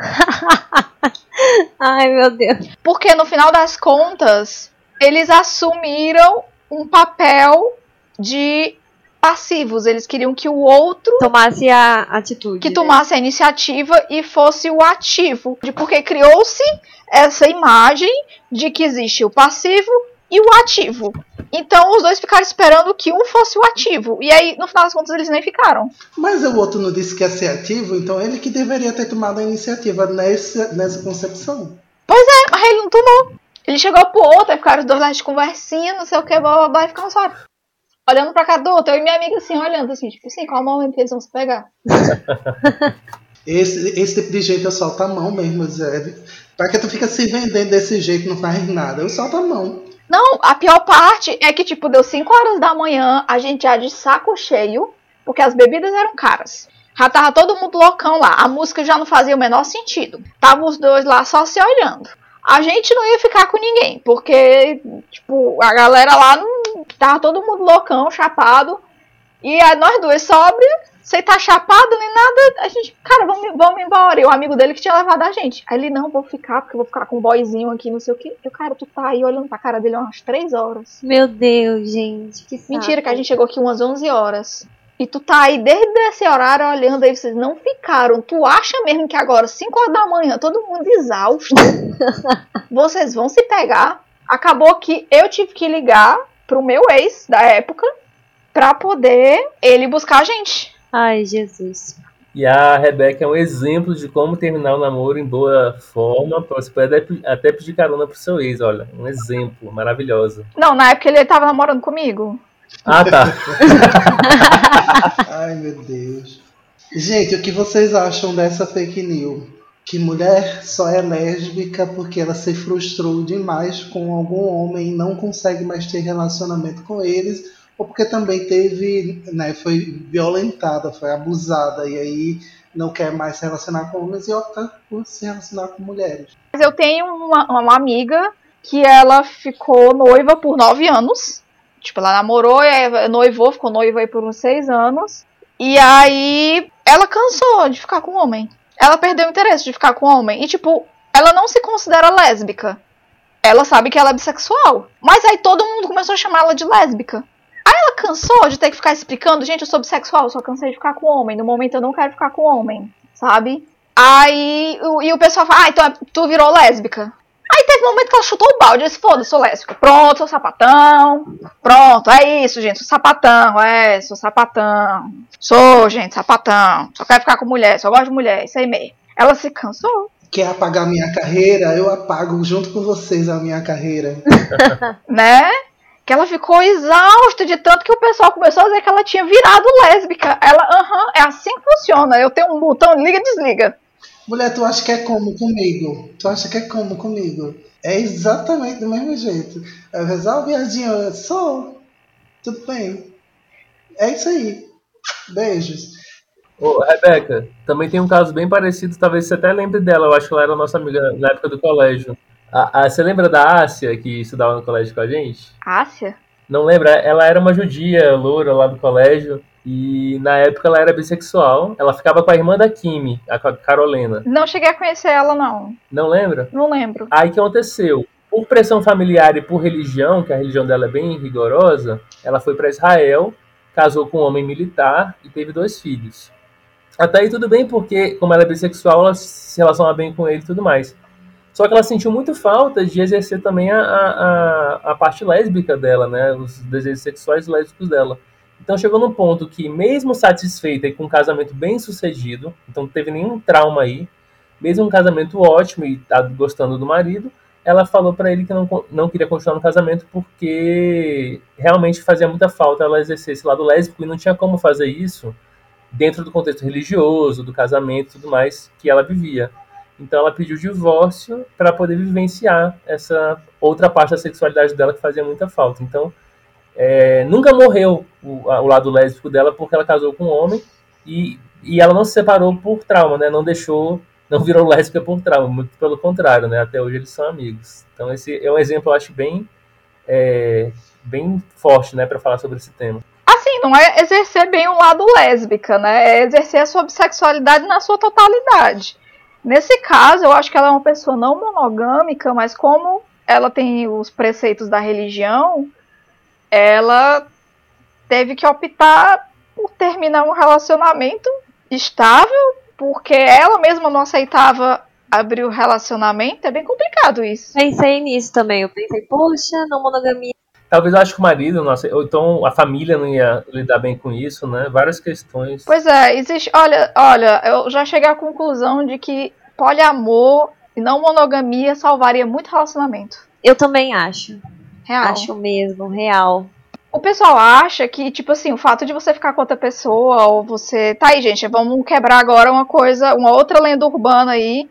(laughs) Ai, meu Deus. Porque no final das contas, eles assumiram um papel de passivos, eles queriam que o outro tomasse a atitude, que né? tomasse a iniciativa e fosse o ativo, de porque criou-se essa imagem de que existe o passivo e o ativo. Então os dois ficaram esperando que um fosse o ativo. E aí, no final das contas, eles nem ficaram. Mas o outro não disse que ia ser ativo, então ele que deveria ter tomado a iniciativa nessa, nessa concepção. Pois é, mas ele não tomou. Ele chegou pro outro, aí ficaram os dois lá de conversinha, não sei o que, blá blá blá, e ficaram só olhando pra cada outro. Eu e minha amiga assim, olhando assim, tipo assim, qual momento que eles vão se pegar? (laughs) esse, esse tipo de jeito eu solto a mão mesmo, Zé. Pra que tu fica se vendendo desse jeito não faz nada? Eu solto a mão. Não, a pior parte é que, tipo, deu 5 horas da manhã, a gente já de saco cheio, porque as bebidas eram caras. Já tava todo mundo loucão lá. A música já não fazia o menor sentido. Tava os dois lá só se olhando. A gente não ia ficar com ninguém, porque, tipo, a galera lá não Tava todo mundo loucão, chapado. E aí nós duas sóbrias, sem tá chapado nem nada. A gente, cara, vamos, vamos embora. E o amigo dele que tinha levado a gente. Aí ele, não, vou ficar, porque eu vou ficar com um boyzinho aqui, não sei o que. Eu, cara, tu tá aí olhando pra cara dele umas três horas. Meu Deus, gente. Que Mentira, que a gente chegou aqui umas 11 horas. E tu tá aí desde esse horário olhando aí, vocês não ficaram. Tu acha mesmo que agora, 5 horas da manhã, todo mundo exausto, (laughs) vocês vão se pegar? Acabou que eu tive que ligar pro meu ex da época pra poder ele buscar a gente. Ai, Jesus. E a Rebeca é um exemplo de como terminar o namoro em boa forma. Você pode até pedir carona pro seu ex, olha. Um exemplo maravilhoso. Não, na época ele tava namorando comigo. Ah, tá. (laughs) Ai, meu Deus. Gente, o que vocês acham dessa fake news? Que mulher só é lésbica porque ela se frustrou demais com algum homem e não consegue mais ter relacionamento com eles, ou porque também teve, né, foi violentada, foi abusada e aí não quer mais se relacionar com homens e opta por se relacionar com mulheres. Mas eu tenho uma, uma amiga que ela ficou noiva por nove anos. Tipo, ela namorou, noivou, ficou noiva aí por uns seis anos. E aí ela cansou de ficar com homem ela perdeu o interesse de ficar com homem. E, tipo, ela não se considera lésbica. Ela sabe que ela é bissexual. Mas aí todo mundo começou a chamar ela de lésbica. Aí ela cansou de ter que ficar explicando, gente, eu sou bissexual, só cansei de ficar com homem. No momento eu não quero ficar com homem, sabe? Aí, e o pessoal fala, ah, então tu virou lésbica. Aí teve um momento que ela chutou o balde, eu disse, foda, sou lésbica. Pronto, sou sapatão. Pronto, é isso, gente, sou sapatão, é, sou sapatão. Sou, gente, sapatão. Só quero ficar com mulher, só gosto de mulher, isso aí mesmo. Ela se cansou. Quer apagar minha carreira? Eu apago junto com vocês a minha carreira. (laughs) né? Que ela ficou exausta de tanto que o pessoal começou a dizer que ela tinha virado lésbica. Ela, aham, é assim que funciona. Eu tenho um botão liga e desliga. Mulher, tu acha que é como comigo? Tu acha que é como comigo? É exatamente do mesmo jeito. Eu resolve, viadinho, sou. Tudo bem. É isso aí. Beijos. Ô, Rebeca, também tem um caso bem parecido, talvez você até lembre dela, eu acho que ela era nossa amiga na época do colégio. A, a, você lembra da Ásia, que estudava no colégio com a gente? Ásia? Não lembra? Ela era uma judia, loura, lá do colégio. E na época ela era bissexual. Ela ficava com a irmã da Kimi, a Carolina. Não cheguei a conhecer ela, não. Não lembra? Não lembro. Aí o que aconteceu? Por pressão familiar e por religião, que a religião dela é bem rigorosa, ela foi para Israel, casou com um homem militar e teve dois filhos. Até aí tudo bem, porque como ela é bissexual, ela se relaciona bem com ele e tudo mais. Só que ela sentiu muito falta de exercer também a, a, a parte lésbica dela, né? Os desejos sexuais lésbicos dela. Então chegou num ponto que, mesmo satisfeita e com um casamento bem sucedido, então não teve nenhum trauma aí, mesmo um casamento ótimo e tá gostando do marido, ela falou para ele que não, não queria continuar no casamento porque realmente fazia muita falta ela exercer esse lado lésbico e não tinha como fazer isso dentro do contexto religioso, do casamento e tudo mais que ela vivia. Então ela pediu divórcio para poder vivenciar essa outra parte da sexualidade dela que fazia muita falta. Então é, nunca morreu o, a, o, lado lésbico dela porque ela casou com um homem e, e ela não se separou por trauma, né? Não deixou, não virou lésbica por trauma, muito pelo contrário, né? Até hoje eles são amigos. Então esse é um exemplo, eu acho, bem, é, bem forte, né, para falar sobre esse tema. Assim, não é exercer bem o lado lésbica, né? É exercer a sua bissexualidade na sua totalidade. Nesse caso, eu acho que ela é uma pessoa não monogâmica, mas como ela tem os preceitos da religião, ela teve que optar por terminar um relacionamento estável, porque ela mesma não aceitava abrir o relacionamento. É bem complicado isso. Pensei nisso também. Eu pensei, poxa, não monogamia. Talvez eu acho que o marido, nossa, ou então a família não ia lidar bem com isso, né? Várias questões. Pois é, existe. Olha, olha, eu já cheguei à conclusão de que poliamor e não monogamia salvaria muito relacionamento. Eu também acho. Real. Acho mesmo, real. O pessoal acha que, tipo assim, o fato de você ficar com outra pessoa, ou você. Tá aí, gente, vamos quebrar agora uma coisa, uma outra lenda urbana aí,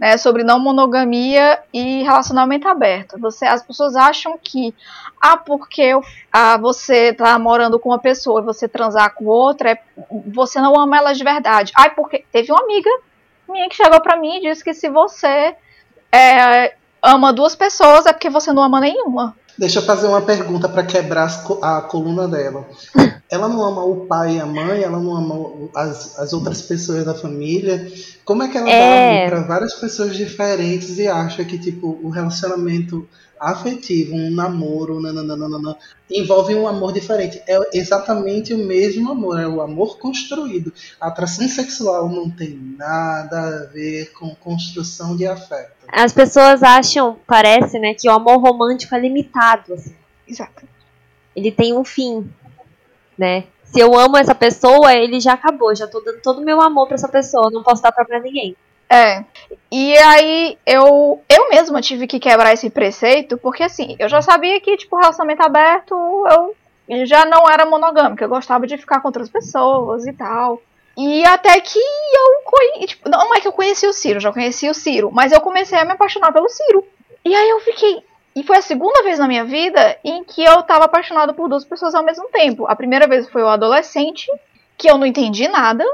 né, sobre não monogamia e relacionamento aberto. Você, as pessoas acham que, ah, porque eu, ah, você tá morando com uma pessoa e você transar com outra, é, você não ama ela de verdade. Ai, porque teve uma amiga minha que chegou pra mim e disse que se você é, ama duas pessoas é porque você não ama nenhuma. Deixa eu fazer uma pergunta para quebrar a coluna dela. Ela não ama o pai e a mãe, ela não ama as, as outras pessoas da família. Como é que ela é... dá para várias pessoas diferentes e acha que tipo o relacionamento afetivo, um namoro, nananana, envolve um amor diferente. É exatamente o mesmo amor, é o amor construído. A atração sexual não tem nada a ver com construção de afeto. As pessoas acham, parece, né, que o amor romântico é limitado. Assim. Exato. Ele tem um fim, né? Se eu amo essa pessoa, ele já acabou, já tô dando todo o meu amor para essa pessoa, não posso dar pra ninguém. É. E aí eu eu mesma tive que quebrar esse preceito, porque assim, eu já sabia que, tipo, relacionamento aberto, eu já não era monogâmica, eu gostava de ficar com outras pessoas e tal. E até que eu conheci. Tipo, não é que eu conheci o Ciro, já conheci o Ciro, mas eu comecei a me apaixonar pelo Ciro. E aí eu fiquei. E foi a segunda vez na minha vida em que eu tava apaixonado por duas pessoas ao mesmo tempo. A primeira vez foi o adolescente, que eu não entendi nada.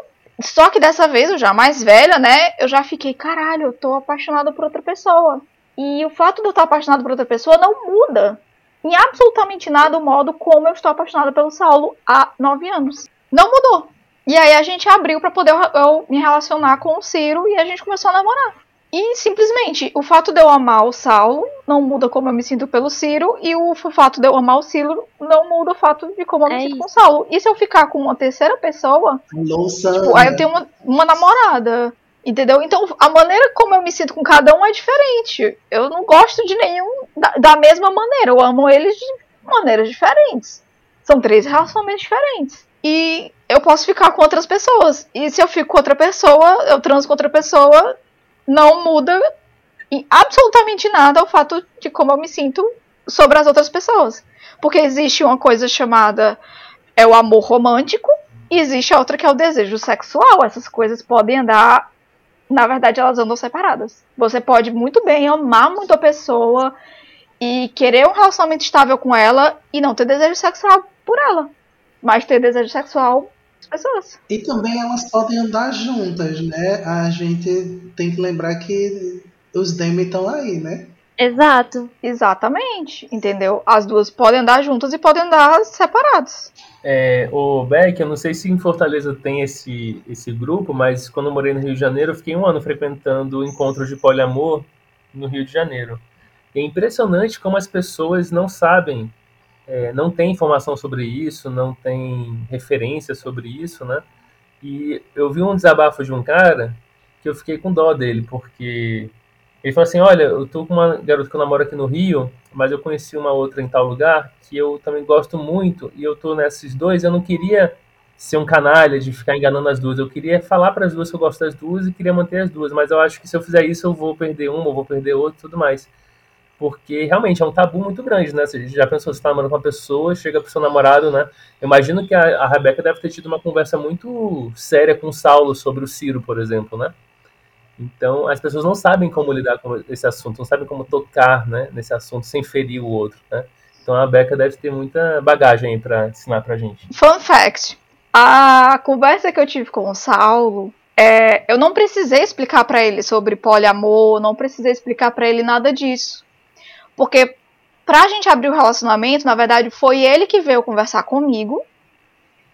Só que dessa vez, eu já mais velha, né? Eu já fiquei, caralho, eu tô apaixonada por outra pessoa. E o fato de eu estar apaixonada por outra pessoa não muda em absolutamente nada o modo como eu estou apaixonada pelo Saulo há nove anos. Não mudou. E aí a gente abriu para poder eu me relacionar com o Ciro e a gente começou a namorar. E simplesmente, o fato de eu amar o Saulo não muda como eu me sinto pelo Ciro, e o fato de eu amar o Ciro não muda o fato de como eu me É sinto isso. com o Saulo. E se eu ficar com uma terceira pessoa, Louça. tipo, aí eu tenho uma, uma namorada. Entendeu? Então a maneira como eu me sinto com cada um é diferente. Eu não gosto de nenhum da, da mesma maneira. Eu amo eles de maneiras diferentes. São três relacionamentos diferentes. E eu posso ficar com outras pessoas. E se eu fico com outra pessoa, eu transo com outra pessoa, não muda absolutamente nada o fato de como eu me sinto sobre as outras pessoas. Porque existe uma coisa chamada é o amor romântico e existe a outra que é o desejo sexual. Essas coisas podem andar, na verdade, elas andam separadas. Você pode muito bem amar muito a pessoa e querer um relacionamento estável com ela e não ter desejo sexual por ela, mas ter desejo sexual pessoas. E também elas podem andar juntas, né? A gente tem que lembrar que os Demi estão aí, né? Exato. Exatamente, entendeu? As duas podem andar juntas e podem andar separadas. É, o Beck, eu não sei se em Fortaleza tem esse, esse grupo, mas quando eu morei no Rio de Janeiro, eu fiquei um ano frequentando encontros de poliamor no Rio de Janeiro. E é impressionante como as pessoas não sabem, é, não têm informação sobre isso, não têm referência sobre isso, né? E eu vi um desabafo de um cara que eu fiquei com dó dele, porque ele falou assim: Olha, eu tô com uma garota que eu namoro aqui no Rio, mas eu conheci uma outra em tal lugar que eu também gosto muito, e eu tô nesses dois. Eu não queria ser um canalha de ficar enganando as duas, eu queria falar para as duas que eu gosto das duas e queria manter as duas, mas eu acho que se eu fizer isso eu vou perder uma, eu vou perder outra tudo mais. Porque realmente é um tabu muito grande, né? Você já pensou, você tá namorando com uma pessoa, chega pro seu namorado, né? Eu imagino que a, a Rebeca deve ter tido uma conversa muito séria com o Saulo sobre o Ciro, por exemplo, né? Então, as pessoas não sabem como lidar com esse assunto, não sabem como tocar né, nesse assunto sem ferir o outro, né? Então, a Beca deve ter muita bagagem aí para ensinar pra gente. Fun fact: a conversa que eu tive com o Saulo, é, eu não precisei explicar pra ele sobre poliamor, não precisei explicar pra ele nada disso. Porque pra gente abrir o relacionamento, na verdade, foi ele que veio conversar comigo,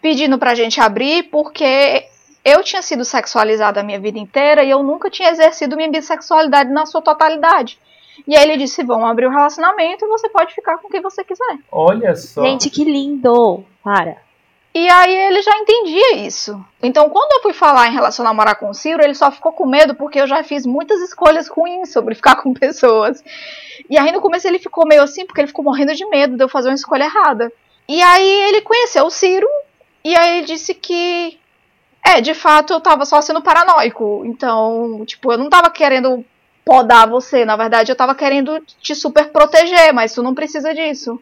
pedindo pra gente abrir, porque eu tinha sido sexualizada a minha vida inteira e eu nunca tinha exercido minha bissexualidade na sua totalidade. E aí ele disse: vamos abrir o relacionamento e você pode ficar com quem você quiser. Olha só. Gente, que lindo. Para. E aí ele já entendia isso. Então, quando eu fui falar em relação a namorar com o Ciro, ele só ficou com medo porque eu já fiz muitas escolhas ruins sobre ficar (laughs) com pessoas. E aí no começo ele ficou meio assim, porque ele ficou morrendo de medo de eu fazer uma escolha errada. E aí ele conheceu o Ciro, e aí ele disse que. É, de fato eu tava só sendo paranoico. Então, tipo, eu não tava querendo podar você, na verdade eu tava querendo te super proteger, mas tu não precisa disso.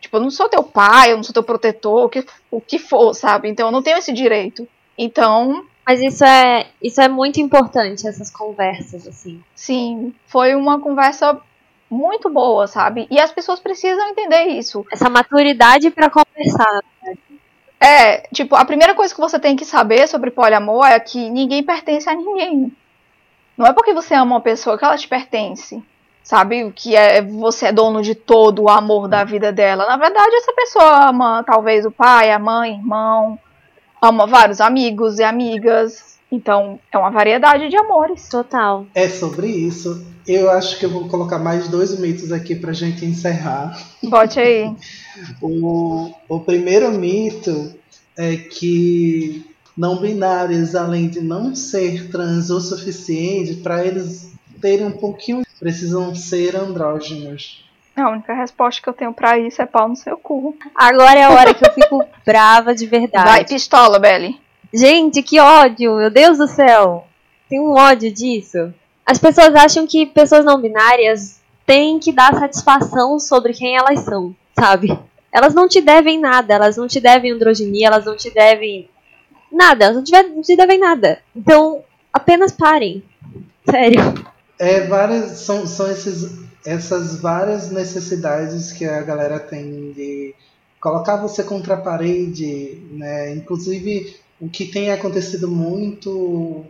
Tipo, eu não sou teu pai, eu não sou teu protetor, o que, o que for, sabe? Então eu não tenho esse direito. Então, Mas isso é, isso é muito importante, essas conversas, assim. sim, foi uma conversa muito boa, sabe? E as pessoas precisam entender isso. Essa maturidade pra conversar. É, tipo, a primeira coisa que você tem que saber sobre poliamor é que ninguém pertence a ninguém. Não é porque você ama uma pessoa que ela te pertence. Sabe? Que é você é dono de todo o amor da vida dela. Na verdade, essa pessoa ama talvez o pai, a mãe, irmão, ama vários amigos e amigas. Então, é uma variedade de amores. Total. É sobre isso. Eu acho que eu vou colocar mais dois mitos aqui pra gente encerrar. Bote aí. (laughs) O, o primeiro mito é que não binários, além de não ser trans o suficiente, para eles terem um pouquinho, precisam ser andrógenos. A única resposta que eu tenho pra isso é pau no seu cu. Agora é a hora que eu fico (laughs) brava de verdade. Vai, pistola, Belly. Gente, que ódio! Meu Deus do céu! Tem um ódio disso. As pessoas acham que pessoas não binárias têm que dar satisfação sobre quem elas são, sabe? Elas não te devem nada, elas não te devem androginia, elas não te devem nada, elas não te devem nada. Então, apenas parem. Sério. É várias, são, são esses, essas várias necessidades que a galera tem de colocar você contra a parede, né? Inclusive, o que tem acontecido muito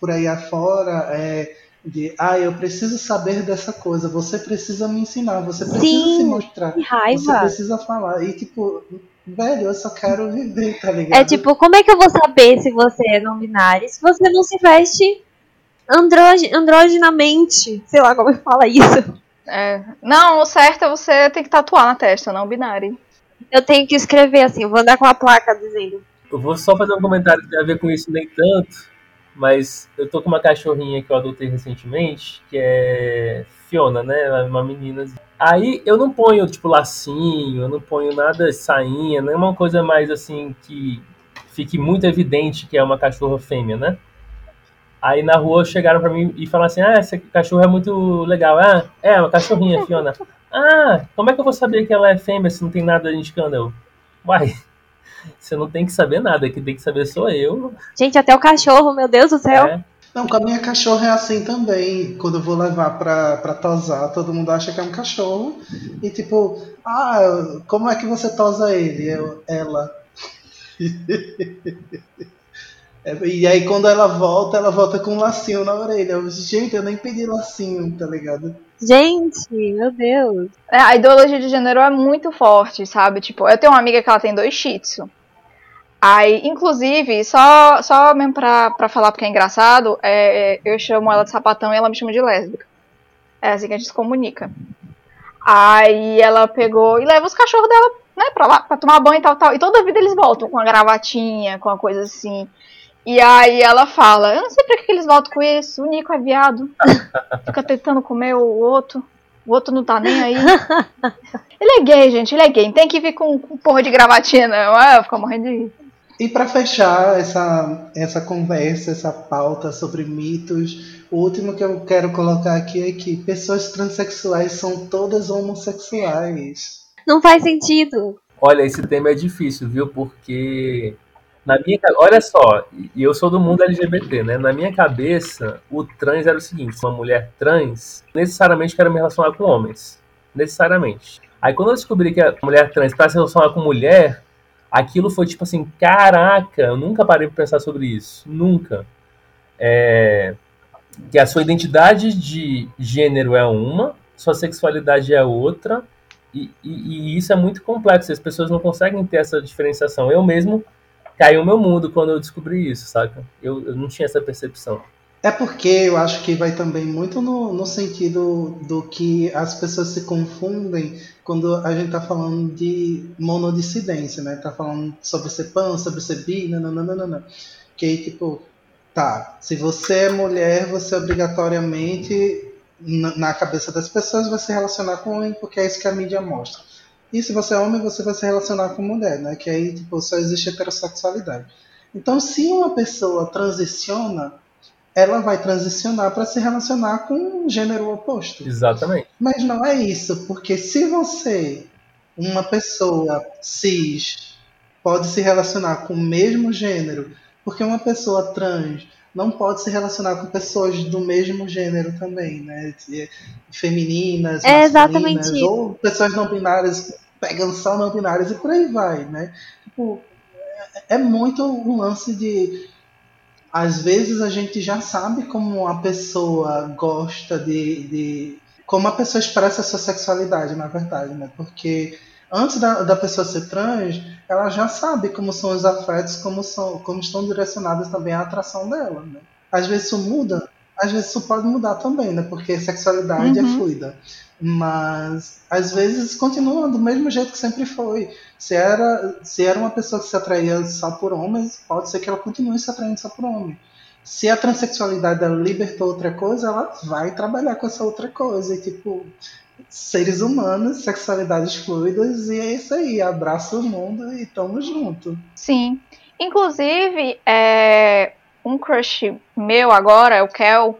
por aí afora é de, ah, eu preciso saber dessa coisa, você precisa me ensinar, você precisa Sim, se mostrar, Que você raiva. precisa falar. E tipo, velho, eu só quero viver, tá ligado? É tipo, como é que eu vou saber se você é não binário se você não se veste androginamente. Sei lá como fala isso. É. Não, o certo é você ter que tatuar na testa, não binário. Eu tenho que escrever assim, eu vou andar com a placa dizendo. Eu vou só fazer um comentário que tem a ver com isso nem tanto, mas eu tô com uma cachorrinha que eu adotei recentemente, que é Fiona, né? Ela é uma menina. Aí eu não ponho, tipo, lacinho, eu não ponho nada sainha, não é uma coisa mais assim que fique muito evidente que é uma cachorra fêmea, né? Aí na rua chegaram pra mim e falaram assim: Ah, essa cachorra é muito legal. Ah, é, uma cachorrinha, Fiona. ah, como é que eu vou saber que ela é fêmea se não tem nada indicando? Eu, uai, (laughs) você não tem que saber nada, quem tem que saber sou eu. Gente, até o cachorro, meu Deus do céu. É. Não, com a minha cachorra é assim também. Quando eu vou levar pra, pra tosar, todo mundo acha que é um cachorro. E tipo, ah, como é que você tosa ele? Eu, ela. (laughs) É, e aí quando ela volta, ela volta com um lacinho na orelha. Eu, Gente, eu nem pedi lacinho, tá ligado? Gente, meu Deus. É, a ideologia de gênero é muito forte, sabe? Tipo, eu tenho uma amiga que ela tem dois shih tzu. Aí, inclusive, só, só mesmo pra, pra falar porque é engraçado, é, eu chamo ela de sapatão e ela me chama de lésbica. É assim que a gente se comunica. Aí ela pegou e leva os cachorros dela, né, pra lá, pra tomar banho e tal, tal. E toda vida eles voltam com a gravatinha, com a coisa assim. E aí ela fala, eu não sei pra que eles voltam com isso, o Nico é viado. (laughs) Fica tentando comer o outro. O outro não tá nem aí. (laughs) Ele é gay, gente, ele é gay. Tem que vir com, com porra de gravatinha, não. Ah, fica morrendo de rir. E para fechar essa, essa conversa, essa pauta sobre mitos, o último que eu quero colocar aqui é que pessoas transexuais são todas homossexuais. Não faz sentido. Olha, esse tema é difícil, viu? Porque na minha, olha só, e eu sou do mundo LGBT, né? Na minha cabeça, o trans era o seguinte: uma mulher trans necessariamente quer me relacionar com homens, necessariamente. Aí quando eu descobri que a mulher trans para se relacionar com mulher, aquilo foi tipo assim, caraca, eu nunca parei para pensar sobre isso, nunca. É, que a sua identidade de gênero é uma, sua sexualidade é outra, e, e- e isso é muito complexo. As pessoas não conseguem ter essa diferenciação. Eu mesmo caiu o meu mundo quando eu descobri isso, saca? Eu, eu não tinha essa percepção. É porque eu acho que vai também muito no, no sentido do que as pessoas se confundem quando a gente tá falando de monodissidência, né? Tá falando sobre ser pan, sobre ser bi, nananana. Que tipo, tá, se você é mulher, você obrigatoriamente, na cabeça das pessoas, vai se relacionar com homem, porque é isso que a mídia mostra. E se você é homem, você vai se relacionar com mulher, né? Que aí, tipo, só existe heterossexualidade. Então, se uma pessoa transiciona, ela vai transicionar para se relacionar com um gênero oposto. Exatamente. Mas não é isso, porque se você, uma pessoa cis, pode se relacionar com o mesmo gênero, porque uma pessoa trans não pode se relacionar com pessoas do mesmo gênero também, né? Femininas, É masculinas, ou pessoas não binárias pegam só não binárias e por aí vai, né? Tipo, é é muito um lance de às vezes a gente já sabe como a pessoa gosta de, de como a pessoa expressa a sua sexualidade, na verdade, né? Porque antes da, da pessoa ser trans, ela já sabe como são os afetos, como são, como estão direcionadas também à atração dela, né? Às vezes isso muda, às vezes isso pode mudar também, né? Porque sexualidade é Uhum. fluida. Mas às vezes continua do mesmo jeito que sempre foi. Se era, se era uma pessoa que se atraía só por homens, pode ser que ela continue se atraindo só por homem. Se a transexualidade dela libertou outra coisa, ela vai trabalhar com essa outra coisa. E, tipo, seres humanos, sexualidades fluidas, e é isso aí. Abraça o mundo e tamo junto. Sim. Inclusive, é, um crush meu agora, o Kel,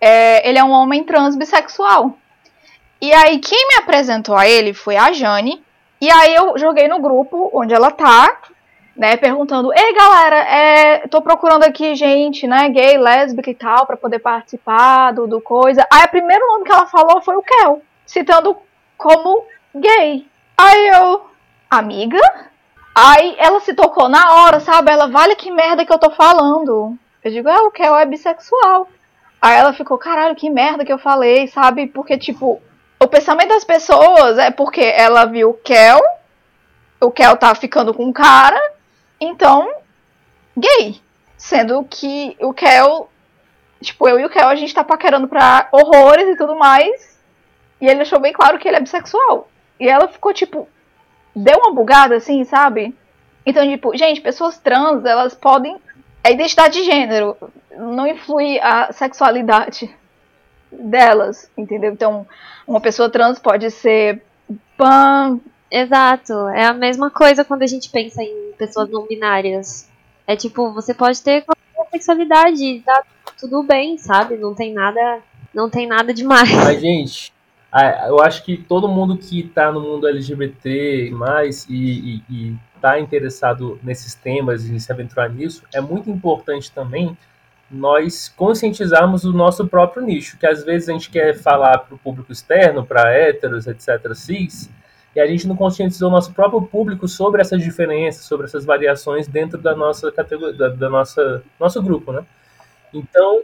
é, ele é um homem trans bissexual. E aí, quem me apresentou a ele foi a Jane. E aí eu joguei no grupo onde ela tá, né, perguntando, ei galera, é, tô procurando aqui gente, né, gay, lésbica e tal, pra poder participar do, do coisa. Aí o primeiro nome que ela falou foi o Kel, citando como gay. Aí eu, amiga? Aí ela se tocou na hora, sabe? Ela, vale que merda que eu tô falando. Eu digo, é, o Kel é bissexual. Aí ela ficou, caralho, que merda que eu falei, sabe? Porque, tipo, o pensamento das pessoas é porque ela viu o Kel, o Kel tá ficando com um cara, então, gay. Sendo que o Kel Tipo, eu e o Kel, a gente tá paquerando pra horrores e tudo mais. E ele deixou bem claro que ele é bissexual. E ela ficou, tipo, deu uma bugada, assim, sabe? Então, tipo, gente, pessoas trans, elas podem. É identidade de gênero. Não influi a sexualidade delas, entendeu? Então, uma pessoa trans pode ser pan. Exato. É a mesma coisa quando a gente pensa em pessoas não binárias. É tipo, você pode ter qualquer sexualidade, tá tudo bem, sabe? Não tem nada, não tem nada demais. Mas, gente, eu acho que todo mundo que está no mundo LGBT mais e, e, e tá interessado nesses temas e se aventurar nisso, é muito importante também nós conscientizarmos o nosso próprio nicho, que às vezes a gente quer falar para o público externo, para héteros, etc., cis, e a gente não conscientizou o nosso próprio público sobre essas diferenças, sobre essas variações dentro da nossa categoria, da, da nossa nosso grupo, né? Então,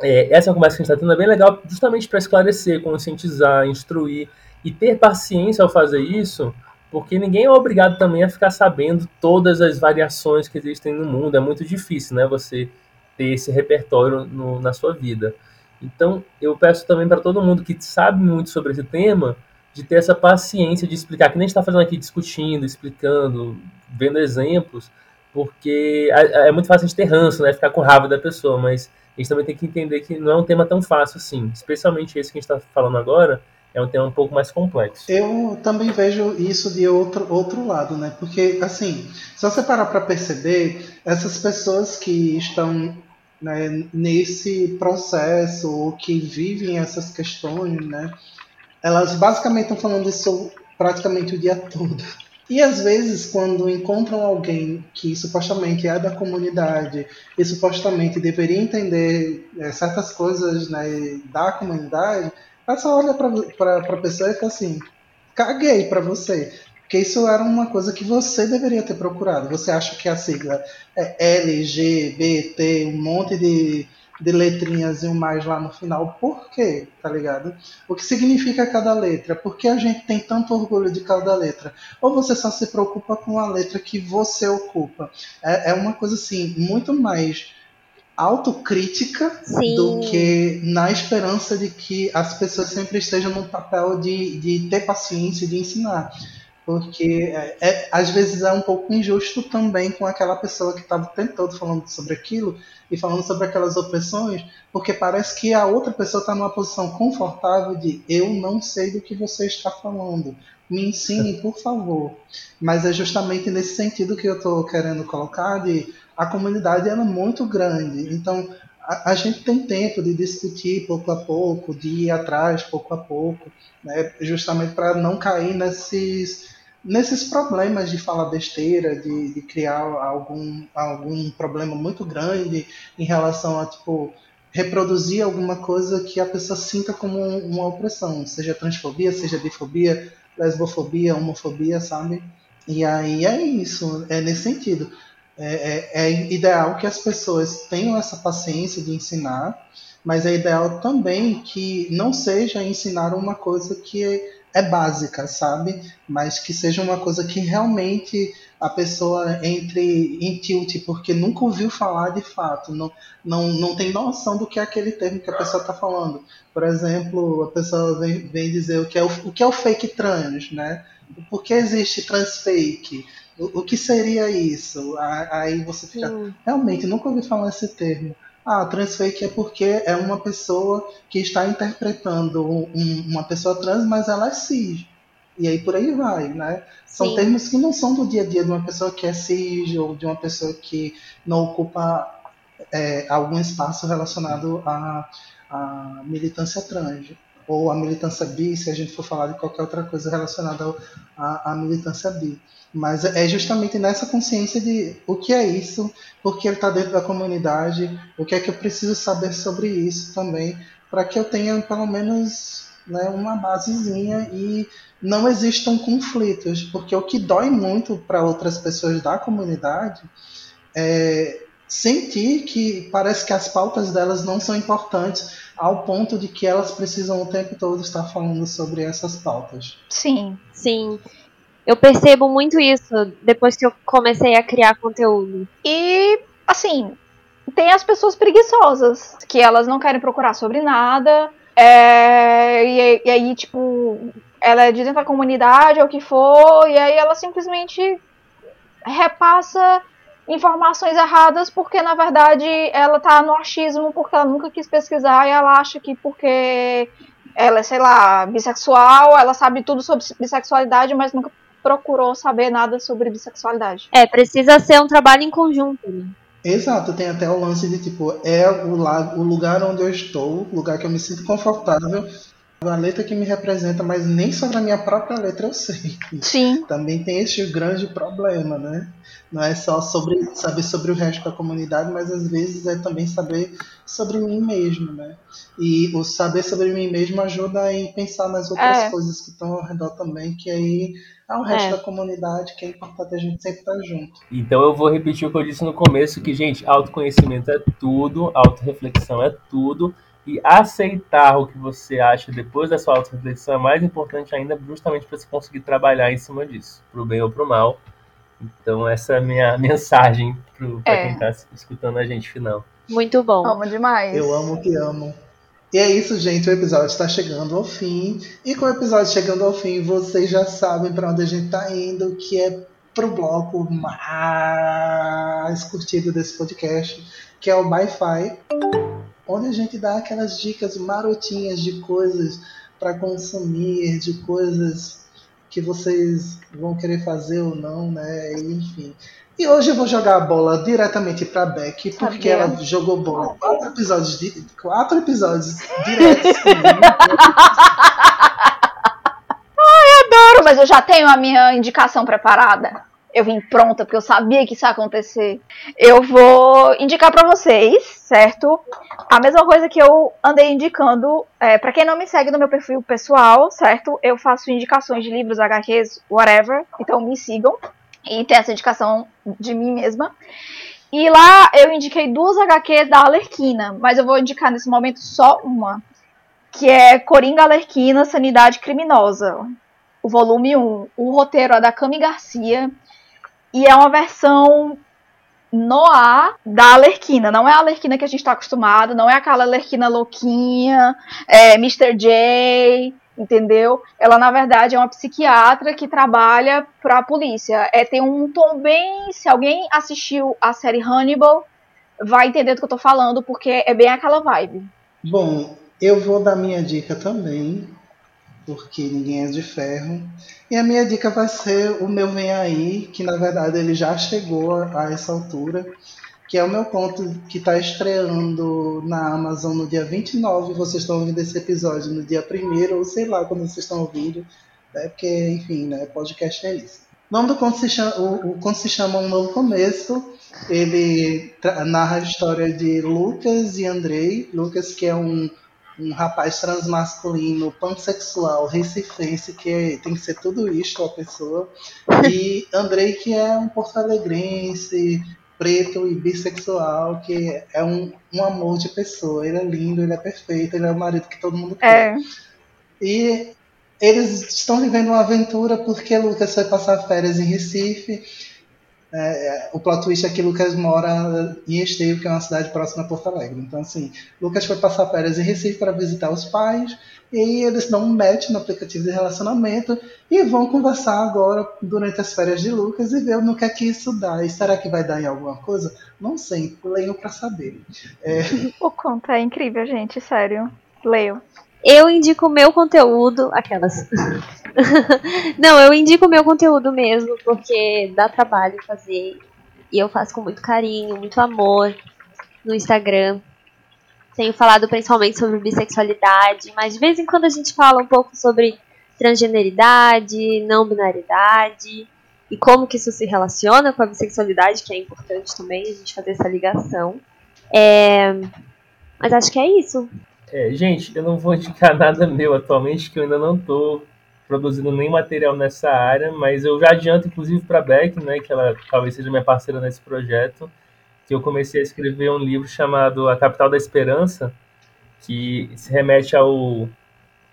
é, essa conversa que a gente está tendo é bem legal justamente para esclarecer, conscientizar, instruir e ter paciência ao fazer isso, porque ninguém é obrigado também a ficar sabendo todas as variações que existem no mundo. É muito difícil, né? Você ter esse repertório no, na sua vida. Então, eu peço também para todo mundo que sabe muito sobre esse tema de ter essa paciência de explicar, que nem está fazendo aqui, discutindo, explicando, vendo exemplos, porque é, é muito fácil a gente ter ranço, né? Ficar com raiva da pessoa, mas a gente também tem que entender que não é um tema tão fácil assim. Especialmente esse que a gente está falando agora, é um tema um pouco mais complexo. Eu também vejo isso de outro, outro lado, né? Porque, assim, se você parar para perceber, essas pessoas que estão né, nesse processo ou que vivem essas questões, né? Elas basicamente estão falando isso praticamente o dia todo. E às vezes, quando encontram alguém que supostamente é da comunidade e supostamente deveria entender é, certas coisas né, da comunidade, ela só olha para a pessoa e fala assim: caguei para você. Porque isso era uma coisa que você deveria ter procurado. Você acha que a sigla é LGBT, um monte de de letrinhas e um mais lá no final. Por quê? Tá ligado? O que significa cada letra? Por que a gente tem tanto orgulho de cada letra? Ou você só se preocupa com a letra que você ocupa? É, é uma coisa assim, muito mais autocrítica Sim. do que na esperança de que as pessoas sempre estejam no papel de, de ter paciência de ensinar porque é, é, às vezes é um pouco injusto também com aquela pessoa que estava o tempo todo falando sobre aquilo e falando sobre aquelas opressões, porque parece que a outra pessoa está numa posição confortável de eu não sei do que você está falando, me ensine, por favor. Mas é justamente nesse sentido que eu estou querendo colocar de a comunidade é muito grande, então a, a, gente tem tempo de discutir pouco a pouco, de ir atrás pouco a pouco, né, justamente para não cair nesses nesses problemas de falar besteira, de, de criar algum, algum problema muito grande em relação a, tipo, reproduzir alguma coisa que a pessoa sinta como uma opressão, seja transfobia, seja bifobia, lesbofobia, homofobia, sabe? E aí é isso, é nesse sentido. É, é, é ideal que as pessoas tenham essa paciência de ensinar, mas é ideal também que não seja ensinar uma coisa que é básica, sabe? Mas que seja uma coisa que realmente a pessoa entre em tilt, porque nunca ouviu falar de fato, não, não, não tem noção do que é aquele termo que a pessoa está falando. Por exemplo, a pessoa vem, vem dizer o que, é o, o que é o fake trans, né? Por que existe trans fake? O, o que seria isso? Aí você fica, Sim. realmente, nunca ouvi falar esse termo. Ah, transfake é porque é uma pessoa que está interpretando um, uma pessoa trans, mas ela é cis. E aí por aí vai, né? São Sim. termos que não são do dia a dia de uma pessoa que é cis ou de uma pessoa que não ocupa é, algum espaço relacionado à, à militância trans ou a militância bi, se a gente for falar de qualquer outra coisa relacionada à, à militância bi. Mas é justamente nessa consciência de o que é isso, porque ele está dentro da comunidade, o que é que eu preciso saber sobre isso também, para que eu tenha pelo menos né, uma basezinha e não existam conflitos, porque o que dói muito para outras pessoas da comunidade é sentir que parece que as pautas delas não são importantes ao ponto de que elas precisam o tempo todo estar falando sobre essas pautas. Sim, sim. Eu percebo muito isso depois que eu comecei a criar conteúdo. E, assim, tem as pessoas preguiçosas, que elas não querem procurar sobre nada, é, e, e, aí, tipo, ela é de dentro da comunidade, ou o que for, e aí ela simplesmente repassa informações erradas porque, na verdade, ela tá no achismo porque ela nunca quis pesquisar e ela acha que porque ela é, sei lá, bissexual, ela sabe tudo sobre bissexualidade, mas nunca procurou saber nada sobre bissexualidade. É, precisa ser um trabalho em conjunto, né? Exato, tem até o lance de tipo, é o, o lugar onde eu estou, lugar que eu me sinto confortável, a letra que me representa, mas nem sobre a minha própria letra eu sei. Sim. Também tem este grande problema, né? Não é só sobre saber sobre o resto da comunidade, mas às vezes é também saber sobre mim mesmo, né? E o saber sobre mim mesmo ajuda a pensar nas outras é. coisas que estão ao redor também, que aí é o resto é. da comunidade, que é importante a gente sempre estar junto. Então eu vou repetir o que eu disse no começo, que, gente, autoconhecimento é tudo, autorreflexão é tudo, e aceitar o que você acha depois da sua autorreflexão é mais importante ainda, justamente para você conseguir trabalhar em cima disso, pro bem ou pro mal. Então essa é a minha (laughs) mensagem para é. quem está escutando a gente final. Muito bom. Amo demais. Eu amo que amo. E é isso, gente. O episódio está chegando ao fim. E com o episódio chegando ao fim, vocês já sabem para onde a gente está indo, que é pro bloco mais curtido desse podcast, que é o Wi-Fi, onde a gente dá aquelas dicas marotinhas de coisas para consumir, de coisas que vocês vão querer fazer ou não, né? Enfim. E hoje eu vou jogar a bola diretamente para Beck, porque ela jogou bola quatro episódios, de, quatro episódios diretos (laughs) comigo. Ai, adoro, mas eu já tenho a minha indicação preparada. Eu vim pronta porque eu sabia que isso ia acontecer. Eu vou indicar para vocês, certo? A mesma coisa que eu andei indicando. É, para quem não me segue no meu perfil pessoal, certo? Eu faço indicações de livros, HQs, whatever. Então me sigam e ter essa indicação de mim mesma. E lá eu indiquei duas HQs da Alerquina, mas eu vou indicar nesse momento só uma, que é Coringa Alerquina, Sanidade Criminosa, o volume 1. O roteiro é da Cami Garcia e é uma versão noir da Alerquina. Não é a Alerquina que a gente está acostumado, não é aquela Alerquina louquinha, é, Mr. J, entendeu? Ela na verdade é uma psiquiatra que trabalha para a polícia. É tem um tom bem, se alguém assistiu a série Hannibal, vai entender do que eu tô falando, porque é bem aquela vibe. Bom, eu vou dar minha dica também, porque ninguém é de ferro. E a minha dica vai ser o meu Vem Aí, que na verdade ele já chegou a essa altura que é o meu ponto que está estreando na Amazon no dia 29. Vocês estão ouvindo esse episódio no dia 1 ou sei lá quando vocês estão ouvindo. Né? Porque, enfim, né? podcast é isso. O nome do conto se chama, o, o conto se chama Um Novo Começo. Ele narra a história de Lucas e Andrei. Lucas, que é um, um rapaz transmasculino, pansexual, recifense, que é, tem que ser tudo isto a pessoa. E Andrei, que é um porto-alegrense, preto e bissexual, que é um, um amor de pessoa. Ele é lindo, ele é perfeito, ele é o marido que todo mundo quer. É. E eles estão vivendo uma aventura porque Lucas foi passar férias em Recife. É, é o plot twist é que Lucas mora em Esteio, que é uma cidade próxima a Porto Alegre. Então, assim, Lucas foi passar férias em Recife para visitar os pais e eles dão um match no aplicativo de relacionamento e vão conversar agora durante as férias de Lucas e ver no que é que isso dá. E será que vai dar em alguma coisa? Não sei, leiam para saber. É... O conto é incrível, gente, sério. Leio. Eu indico o meu conteúdo, aquelas. (laughs) Não, eu indico o meu conteúdo mesmo, porque dá trabalho fazer. E eu faço com muito carinho, muito amor no Instagram. Tenho falado principalmente sobre bissexualidade, mas de vez em quando a gente fala um pouco sobre transgeneridade, não binaridade e como que isso se relaciona com a bissexualidade, que é importante também a gente fazer essa ligação. É... Mas acho que é isso. É, gente, eu não vou indicar (laughs) nada meu atualmente, que eu ainda não estou produzindo nem material nessa área, mas eu já adianto, inclusive, para a Beck, né, que ela talvez seja minha parceira nesse projeto, que eu comecei a escrever um livro chamado A Capital da Esperança, que se remete ao,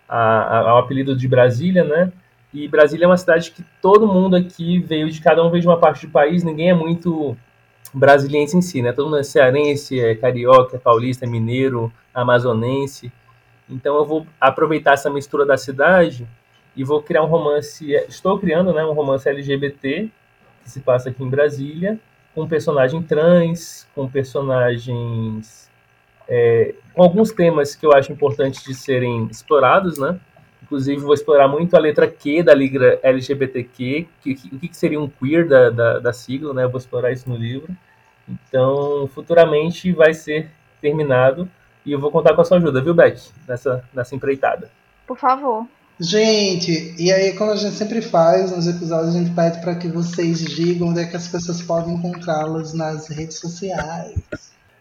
a, ao apelido de Brasília, né? E Brasília é uma cidade que todo mundo aqui veio de cada um veio de uma parte do país, ninguém é muito brasiliense em si, né? Todo mundo é cearense, é carioca, é paulista, é mineiro, amazonense. Então eu vou aproveitar essa mistura da cidade e vou criar um romance. Estou criando, né, um romance LGBT que se passa aqui em Brasília, com personagem trans, com personagens é, com alguns temas que eu acho importantes de serem explorados, né? Inclusive, vou explorar muito a letra Q da liga LGBTQ, que, que, o que seria um queer da, da, da sigla, né? Eu vou explorar isso no livro. Então, futuramente vai ser terminado e eu vou contar com a sua ajuda, viu, Beck? Nessa, nessa empreitada. Por favor. Gente, e aí, como a gente sempre faz nos episódios, a gente pede para que vocês digam onde é que as pessoas podem encontrá-las nas redes sociais.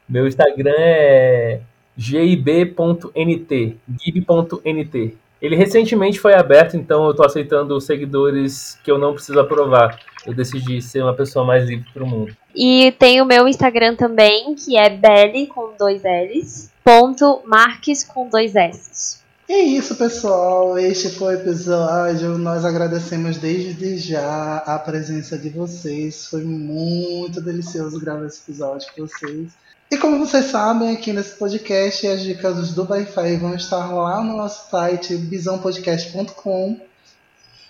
Meu Instagram é gib.nt, gib.nt. Ele recentemente foi aberto, então eu estou aceitando seguidores que eu não preciso aprovar. Eu decidi ser uma pessoa mais livre para o mundo. E tem o meu Instagram também, que é belly com dois L's, ponto marques com dois S. É isso, pessoal. Este foi o episódio. Nós agradecemos desde já a presença de vocês. Foi muito delicioso gravar esse episódio com vocês. E como vocês sabem, aqui nesse podcast, as dicas do Wi-Fi vão estar lá no nosso site bisãopodcast.com.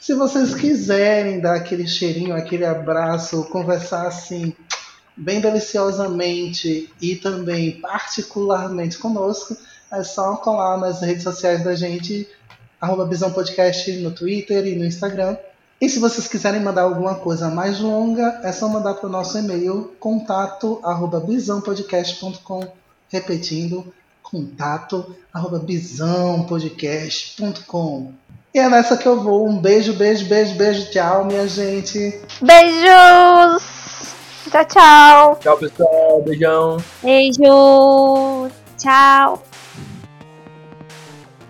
Se vocês quiserem dar aquele cheirinho, aquele abraço, conversar assim, bem deliciosamente e também particularmente conosco, é só colar nas redes sociais da gente, arroba Bisão Podcast no Twitter e no Instagram. E se vocês quiserem mandar alguma coisa mais longa, é só mandar para o nosso e-mail contato arroba bisãopodcast.com repetindo contato arroba bisãopodcast.com e é nessa que eu vou. Um beijo, beijo, beijo, beijo. Tchau, minha gente. Beijos! Tchau, tchau. Tchau, pessoal. Beijão. Beijo. Tchau.